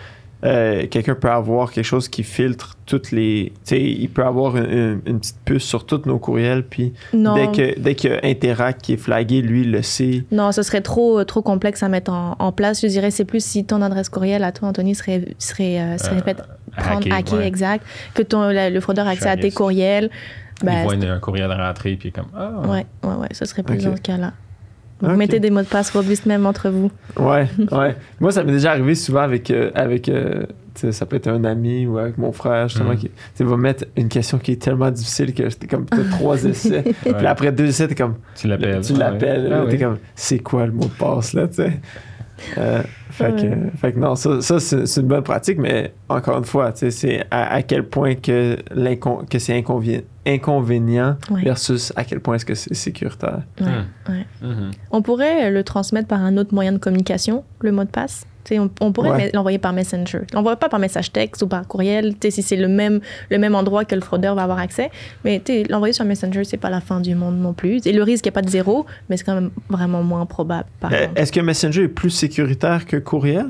euh, quelqu'un peut avoir quelque chose qui filtre toutes les. Tu sais, il peut avoir une, une- une petite puce sur tous nos courriels, puis non. dès que dès qu'il y a Interac qui est flagué, lui, il le sait. Non, ce serait trop, trop complexe à mettre en, en place. Je dirais c'est plus si ton adresse courriel à toi, Anthony, serait, serait, euh, serait Euh, fait prendre hacker, hacker, ouais. exact, que ton, le, le fraudeur a accès à tes Charisme. Il Ben, voit une- un courriel rentrer, puis comme Ah, ouais, ouais, ouais, ce serait plus Ok. dans ce cas-là. Donc, Ok. mettez des mots de passe robustes même entre vous. Ouais, ouais. Moi, ça m'est déjà arrivé souvent avec. euh, avec euh, ça peut être un ami ou avec mon frère, justement, Mm. qui va mettre une question qui est tellement difficile que c'était comme t'as trois essais. Puis après deux essais, t'es comme. tu l'appelles. Tu l'appelles, Ah là, oui. t'es comme, c'est quoi le mot de passe, là, tu sais? Euh, fait, que, Ouais. fait que non, ça, ça c'est une bonne pratique, mais encore une fois, tu sais, c'est à, à quel point que, l'incon- que c'est inconvi- inconvénient Ouais. versus à quel point est-ce que c'est sécuritaire. Ouais, Hmm. ouais. Mhm. On pourrait le transmettre par un autre moyen de communication, le mot de passe? On, on pourrait Ouais. l'envoyer par Messenger. L'envoyer pas par message texte ou par courriel, si c'est le même, le même endroit que le fraudeur va avoir accès. Mais l'envoyer sur Messenger, c'est pas la fin du monde non plus. Et le risque n'est pas de zéro, mais c'est quand même vraiment moins probable. Euh. Est-ce que Messenger est plus sécuritaire que courriel?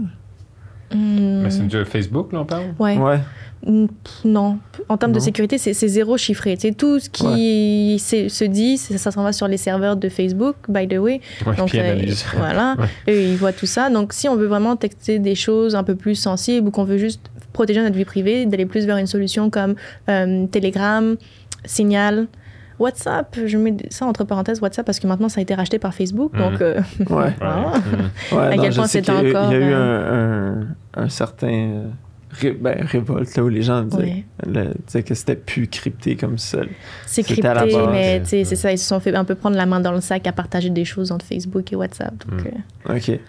Hmm, Messenger Facebook, là, on parle? ouais. Ouais. Mm, pff, Non, en termes de sécurité, c'est zéro chiffré. C'est tout ce qui se- se dit, ça s'en va sur les serveurs de Facebook, by the way. Ouais, Donc, puis euh, voilà, Ouais. eux, ils voient tout ça. Donc, si on veut vraiment texter des choses un peu plus sensibles ou qu'on veut juste protéger notre vie privée, d'aller plus vers une solution comme euh, Telegram, Signal, WhatsApp, je mets ça entre parenthèses WhatsApp parce que maintenant ça a été racheté par Facebook. Mhm. Donc, euh, Ouais. Ouais. Voilà. Mhm. Ouais, À non, quel point c'était encore, Il y a eu euh, un, un, un certain euh, ré- ben, révolte là, où les gens disaient, ouais. le- disaient que c'était plus crypté comme ça. c'est C'était à la crypté, base. mais c'est ça, ils se sont fait un peu prendre la main dans le sac à partager des choses entre Facebook et WhatsApp. Donc, Mhm. euh, OK.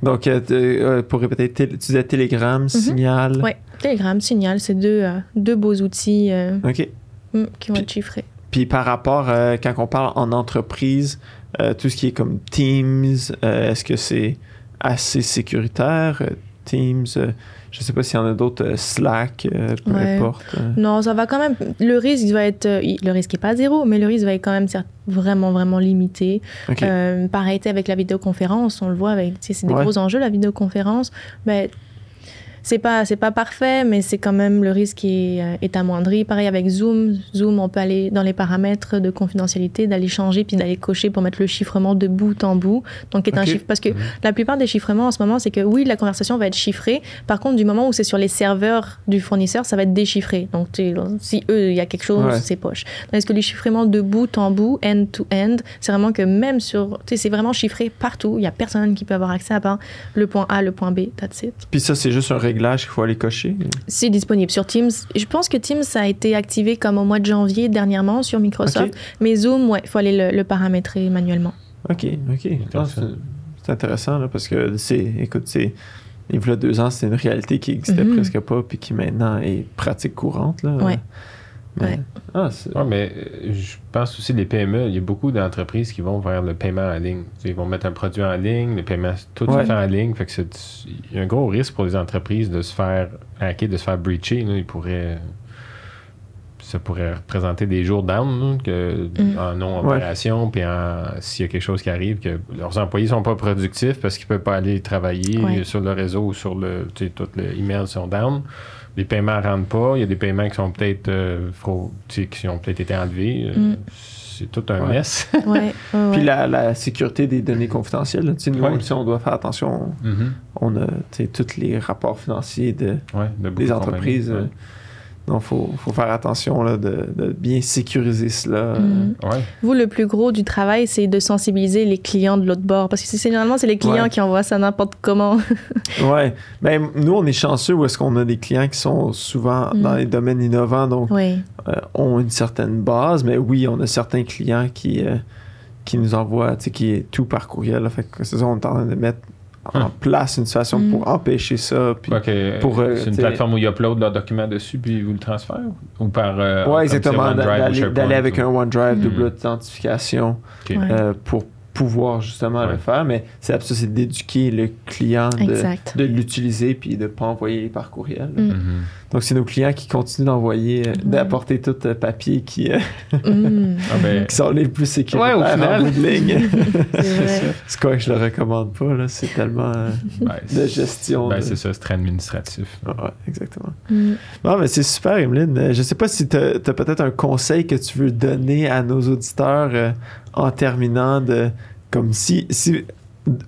Donc, euh, euh, pour répéter, tu disais Telegram, Signal. ouais, Telegram, Signal, c'est deux, euh, deux beaux outils euh, mm, qui vont Puis- être chiffrés. Puis par rapport, euh, quand on parle en entreprise, euh, tout ce qui est comme Teams, euh, est-ce que c'est assez sécuritaire? Teams, euh, je sais pas s'il y en a d'autres, Slack, peu Ouais. importe. Non, ça va quand même. Le risque va être. il- le risque n'est pas zéro, mais le risque va être quand même vraiment, vraiment limité. OK. Euh, pareil, avec la vidéoconférence, on le voit, avec, c'est des Ouais. gros enjeux, la vidéoconférence. Mais c'est pas, c'est pas parfait, mais c'est quand même le risque est, euh, est amoindri. Pareil avec Zoom. Zoom, on peut aller dans les paramètres de confidentialité, d'aller changer puis d'aller cocher pour mettre le chiffrement de bout en bout. Donc, est un chiffre. Parce que Mhm. la plupart des chiffrements en ce moment, c'est que oui, la conversation va être chiffrée. Par contre, du moment où c'est sur les serveurs du fournisseur, ça va être déchiffré. Donc, si eux, il y a quelque chose, Ouais. c'est poche. Tandis que le chiffrement de bout en bout, end to end, c'est vraiment que même sur. C'est vraiment chiffré partout. Il y a personne qui peut avoir accès à part le point A, le point B, that's it. Puis ça, c'est juste un réglage qu'il faut aller cocher? C'est disponible sur Teams. Je pense que Teams a été activé comme au mois de janvier dernièrement sur Microsoft. Mais Zoom, ouais, il faut aller le, le paramétrer manuellement. OK, OK. C'est Intéressant. c'est là, parce que c'est, écoute, c'est, il y a deux ans, c'était une réalité qui existait Mhm. presque pas, puis qui maintenant est pratique courante. Là. Ouais. Ouais. Ah, c'est- Ouais, mais euh, je pense aussi les PME, il y a beaucoup d'entreprises qui vont vers le paiement en ligne. Ils vont mettre un produit en ligne, le paiement, tout Ouais. se fait en ligne. Fait que c'est- il y a un gros risque pour les entreprises de se faire hacker, de se faire breacher. Là. Ils pourraient, ça pourrait représenter des jours down là, que, Mm. en non-opération, puis s'il y a quelque chose qui arrive, que leurs employés sont pas productifs parce qu'ils peuvent pas aller travailler Ouais. sur le réseau ou sur le, tu sais, tout le email sont down. Les paiements rentrent pas. Il y a des paiements qui sont peut-être euh, frau- tu sais, qui ont peut-être été enlevés. Euh, Mm. C'est tout un Ouais. mess. Ouais, ouais, Puis la, la sécurité des données confidentielles, là, tu sais, nous, Ouais. aussi, on doit faire attention. Mhm. On a tu sais, tous les rapports financiers de, Ouais, de beaucoup des de entreprises. compagnies. Donc, il faut, faut faire attention là, de, de bien sécuriser cela. Mhm. Ouais. Vous, le plus gros du travail, c'est de sensibiliser les clients de l'autre bord. Parce que c'est généralement, c'est les clients Ouais. qui envoient ça n'importe comment. Ouais. Ben, nous, on est chanceux où est-ce qu'on a des clients qui sont souvent Mm. dans les domaines innovants, donc oui. euh, ont une certaine base. Mais oui, on a certains clients qui, euh, qui nous envoient, tu sais, qui est tout par courriel. là. fait que c'est ça, on est en train de mettre en Hum. place une situation Mm. pour empêcher ça. Puis, pour, euh, c'est une t'sais- plateforme où ils uploadent leurs documents dessus puis ils vous le transfèrent? Ou par. euh, ouais, exactement. D'aller avec ou- un OneDrive, Mm. double authentification Ok. Ouais. euh, pour pouvoir justement Ouais. le faire. Mais c'est ça, c'est d'éduquer le client de, l'utiliser puis de ne pas envoyer par courriel. Mm. Mhm. Donc, c'est nos clients qui continuent d'envoyer, euh, d'apporter tout euh, papier qui, euh, Mm. Ah ben, qui sont les plus sécuritaires Ouais, au final. en ligne. C'est quoi que je le recommande pas, là? C'est tellement euh, ben, de gestion. ben, de- c'est ça, c'est très administratif. Ouais, ouais, exactement. Mm. Non, mais c'est super, Emeline. Je sais pas si tu as, peut-être un conseil que tu veux donner à nos auditeurs euh, en terminant de comme si, si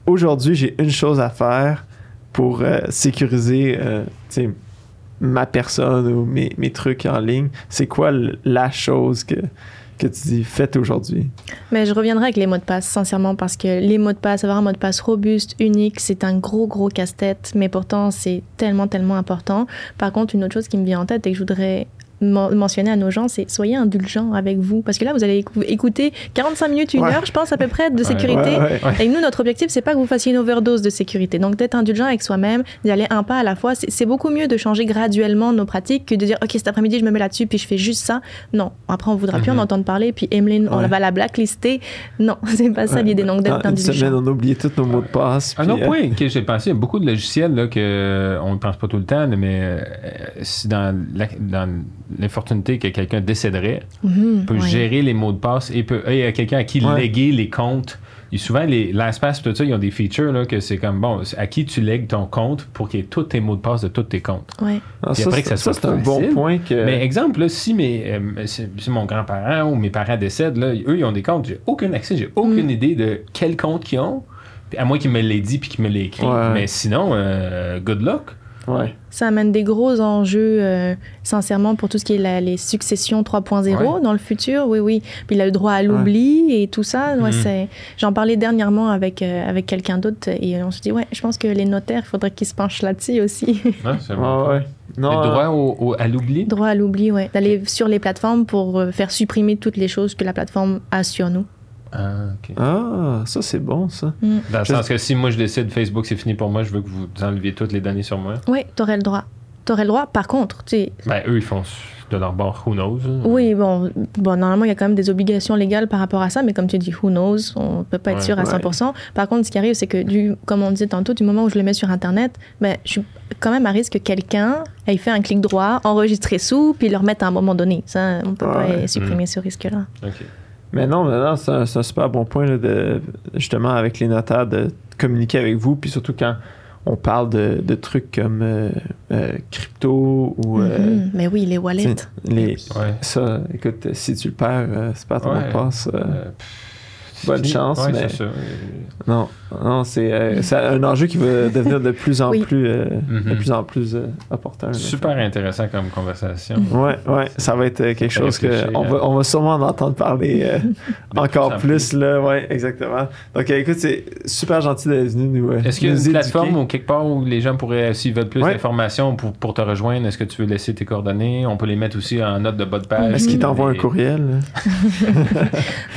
aujourd'hui j'ai une chose à faire pour euh, sécuriser euh, ma personne ou mes, mes trucs en ligne, c'est quoi la chose que, que tu dis faites aujourd'hui? Mais je reviendrai avec les mots de passe, sincèrement, parce que les mots de passe, avoir un mot de passe robuste, unique, c'est un gros, gros casse-tête, mais pourtant, c'est tellement, tellement important. Par contre, une autre chose qui me vient en tête et que je voudrais mentionner à nos gens, c'est soyez indulgents avec vous. Parce que là, vous allez écou- écouter 45 minutes, une Ouais. heure, je pense, à peu près, de Ouais. sécurité. Ouais, ouais. Et nous, notre objectif, c'est pas que vous fassiez une overdose de sécurité. Donc, d'être indulgent avec soi-même, d'y aller un pas à la fois. C'est c'est beaucoup mieux de changer graduellement nos pratiques que de dire, OK, cet après-midi, je me mets là-dessus, puis je fais juste ça. Non. Après, on voudra plus en Mhm. entendre parler, puis Emeline, on va la blacklister. Non, c'est pas ça Ouais. l'idée. Donc, d'être Dans une semaine, indulgent. on a oublié tous nos mots de passe. Un autre euh, point que j'ai pensé, il y a beaucoup de logiciels là, que euh, on ne pense pas tout le temps, mais euh, si dans la- dans l'infortunité que quelqu'un décéderait, Mhm, peut ouais. gérer les mots de passe et peut et il y a quelqu'un à qui Ouais. léguer les comptes souvent, les LastPass, tout ça, ils ont des features là, que c'est comme bon, à qui tu lègues ton compte pour qu'il y ait tous tes mots de passe de tous tes comptes. Ouais. Ah, ça, après que ça soit c'est un bon facile. point que. Mais exemple, là, si, mes, euh, si, si mon grand-parent ou mes parents décèdent, là, eux, ils ont des comptes, j'ai aucun accès, j'ai aucune Mm. idée de quel compte qu'ils ont, à moins qu'ils me l'aient dit puis qu'ils me l'aient écrit. Ouais. Mais sinon, euh, good luck. Ouais. Ça amène des gros enjeux, euh, sincèrement, pour tout ce qui est la- les successions 3.0 Ouais. dans le futur. Oui, oui. Puis il a le droit à l'oubli et tout ça. Ouais, Mhm. c'est... J'en parlais dernièrement avec, euh, avec quelqu'un d'autre et on se dit, ouais, je pense que les notaires, il faudrait qu'ils se penchent là-dessus aussi. C'est Ouais, bon. ouais. Le Non, droit au- au- à l'oubli? droit à l'oubli, ouais. D'aller sur les plateformes pour euh, faire supprimer toutes les choses que la plateforme a sur nous. Ah. Ah, ça c'est bon ça. Dans le Je- sens que si moi je décide Facebook c'est fini pour moi, je veux que vous enleviez toutes les données sur moi. Oui, t'aurais le droit. T'aurais le droit. Par contre, tu sais, Ben eux ils font de leur bord, who knows. Oui, bon, bon, normalement, il y a quand même des obligations légales par rapport à ça, mais comme tu dis, who knows, on ne peut pas être Ouais. sûr à Ouais. 100%. Par contre, ce qui arrive, c'est que, du, comme on disait tantôt, du moment où je le mets sur Internet, ben, je suis quand même à risque que quelqu'un ait fait un clic droit, enregistrer sous, puis le remettre à un moment donné. Ça, on ne peut Ouais. pas supprimer ce risque-là. Ok. Mais non, mais non, c'est un, c'est un super bon point là, de justement avec les notaires de communiquer avec vous, puis surtout quand on parle de, de trucs comme euh, euh, crypto ou euh, Mhm. Mais oui, les wallets. les Ouais. ça, écoute, si tu le perds, euh, c'est pas ton Ouais. mot de passe. Bonne chance, ouais, mais- c'est ça. Non, non, c'est euh, c'est un enjeu qui va devenir de plus en Oui. plus, euh, Mhm. de plus en plus euh, opportun. là. Super intéressant comme conversation. Ouais, ouais, ça va être euh, quelque chose que on hein. va, on va sûrement en entendre parler euh, encore en plus, là, ouais, exactement. Donc, euh, écoute, c'est super gentil d'être venu nous. euh, Est-ce qu'il y a une éduquer. plateforme ou quelque part où les gens pourraient, s'ils veulent plus Ouais. d'informations pour, pour te rejoindre, est-ce que tu veux laisser tes coordonnées? On peut les mettre aussi en note de bas de page. Est-ce qu'il t'envoie un courriel?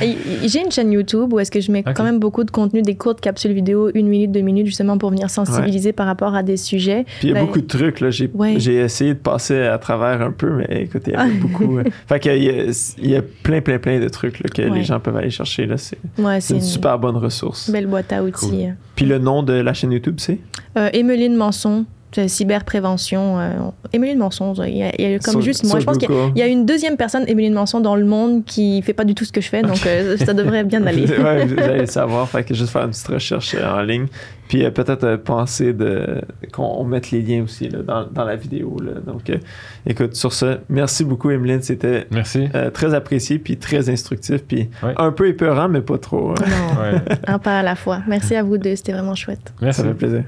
J'ai une chaîne YouTube où est-ce que je mets quand même beaucoup de contenu, des courtes capsules vidéo, une minute, deux minutes, justement pour venir sensibiliser par rapport à des sujets? Puis il y a Ben, beaucoup de trucs, là. J'ai Ouais. j'ai essayé de passer à travers un peu, mais écoute, il y avait beaucoup. euh, fait qu'il y, a- il y a plein, plein, plein de trucs là, que Ouais. les gens peuvent aller chercher, là. C'est c'est une super bonne ressource. belle boîte à outils. Puis le nom de la chaîne YouTube, c'est? Euh, Emeline Manson, cyberprévention. Euh, Emeline Manson, il y a, il y a comme juste moi. Je pense qu'il y a- y une deuxième personne, Emeline Manson, dans le monde qui fait pas du tout ce que je fais, donc euh, ça devrait bien aller. ouais, vous allez le savoir. Fait que juste faire une petite recherche euh, en ligne. Puis euh, peut-être euh, penser de qu'on on mette les liens aussi là, dans, dans la vidéo. Là. Donc, euh, écoute, sur ce, merci beaucoup, Emeline. C'était Merci. euh, très apprécié, puis très instructif, puis Ouais. un peu épeurant, mais pas trop. hein. Non, Ouais. un pas à la fois. Merci à vous deux, c'était vraiment chouette. Merci. Ça fait plaisir.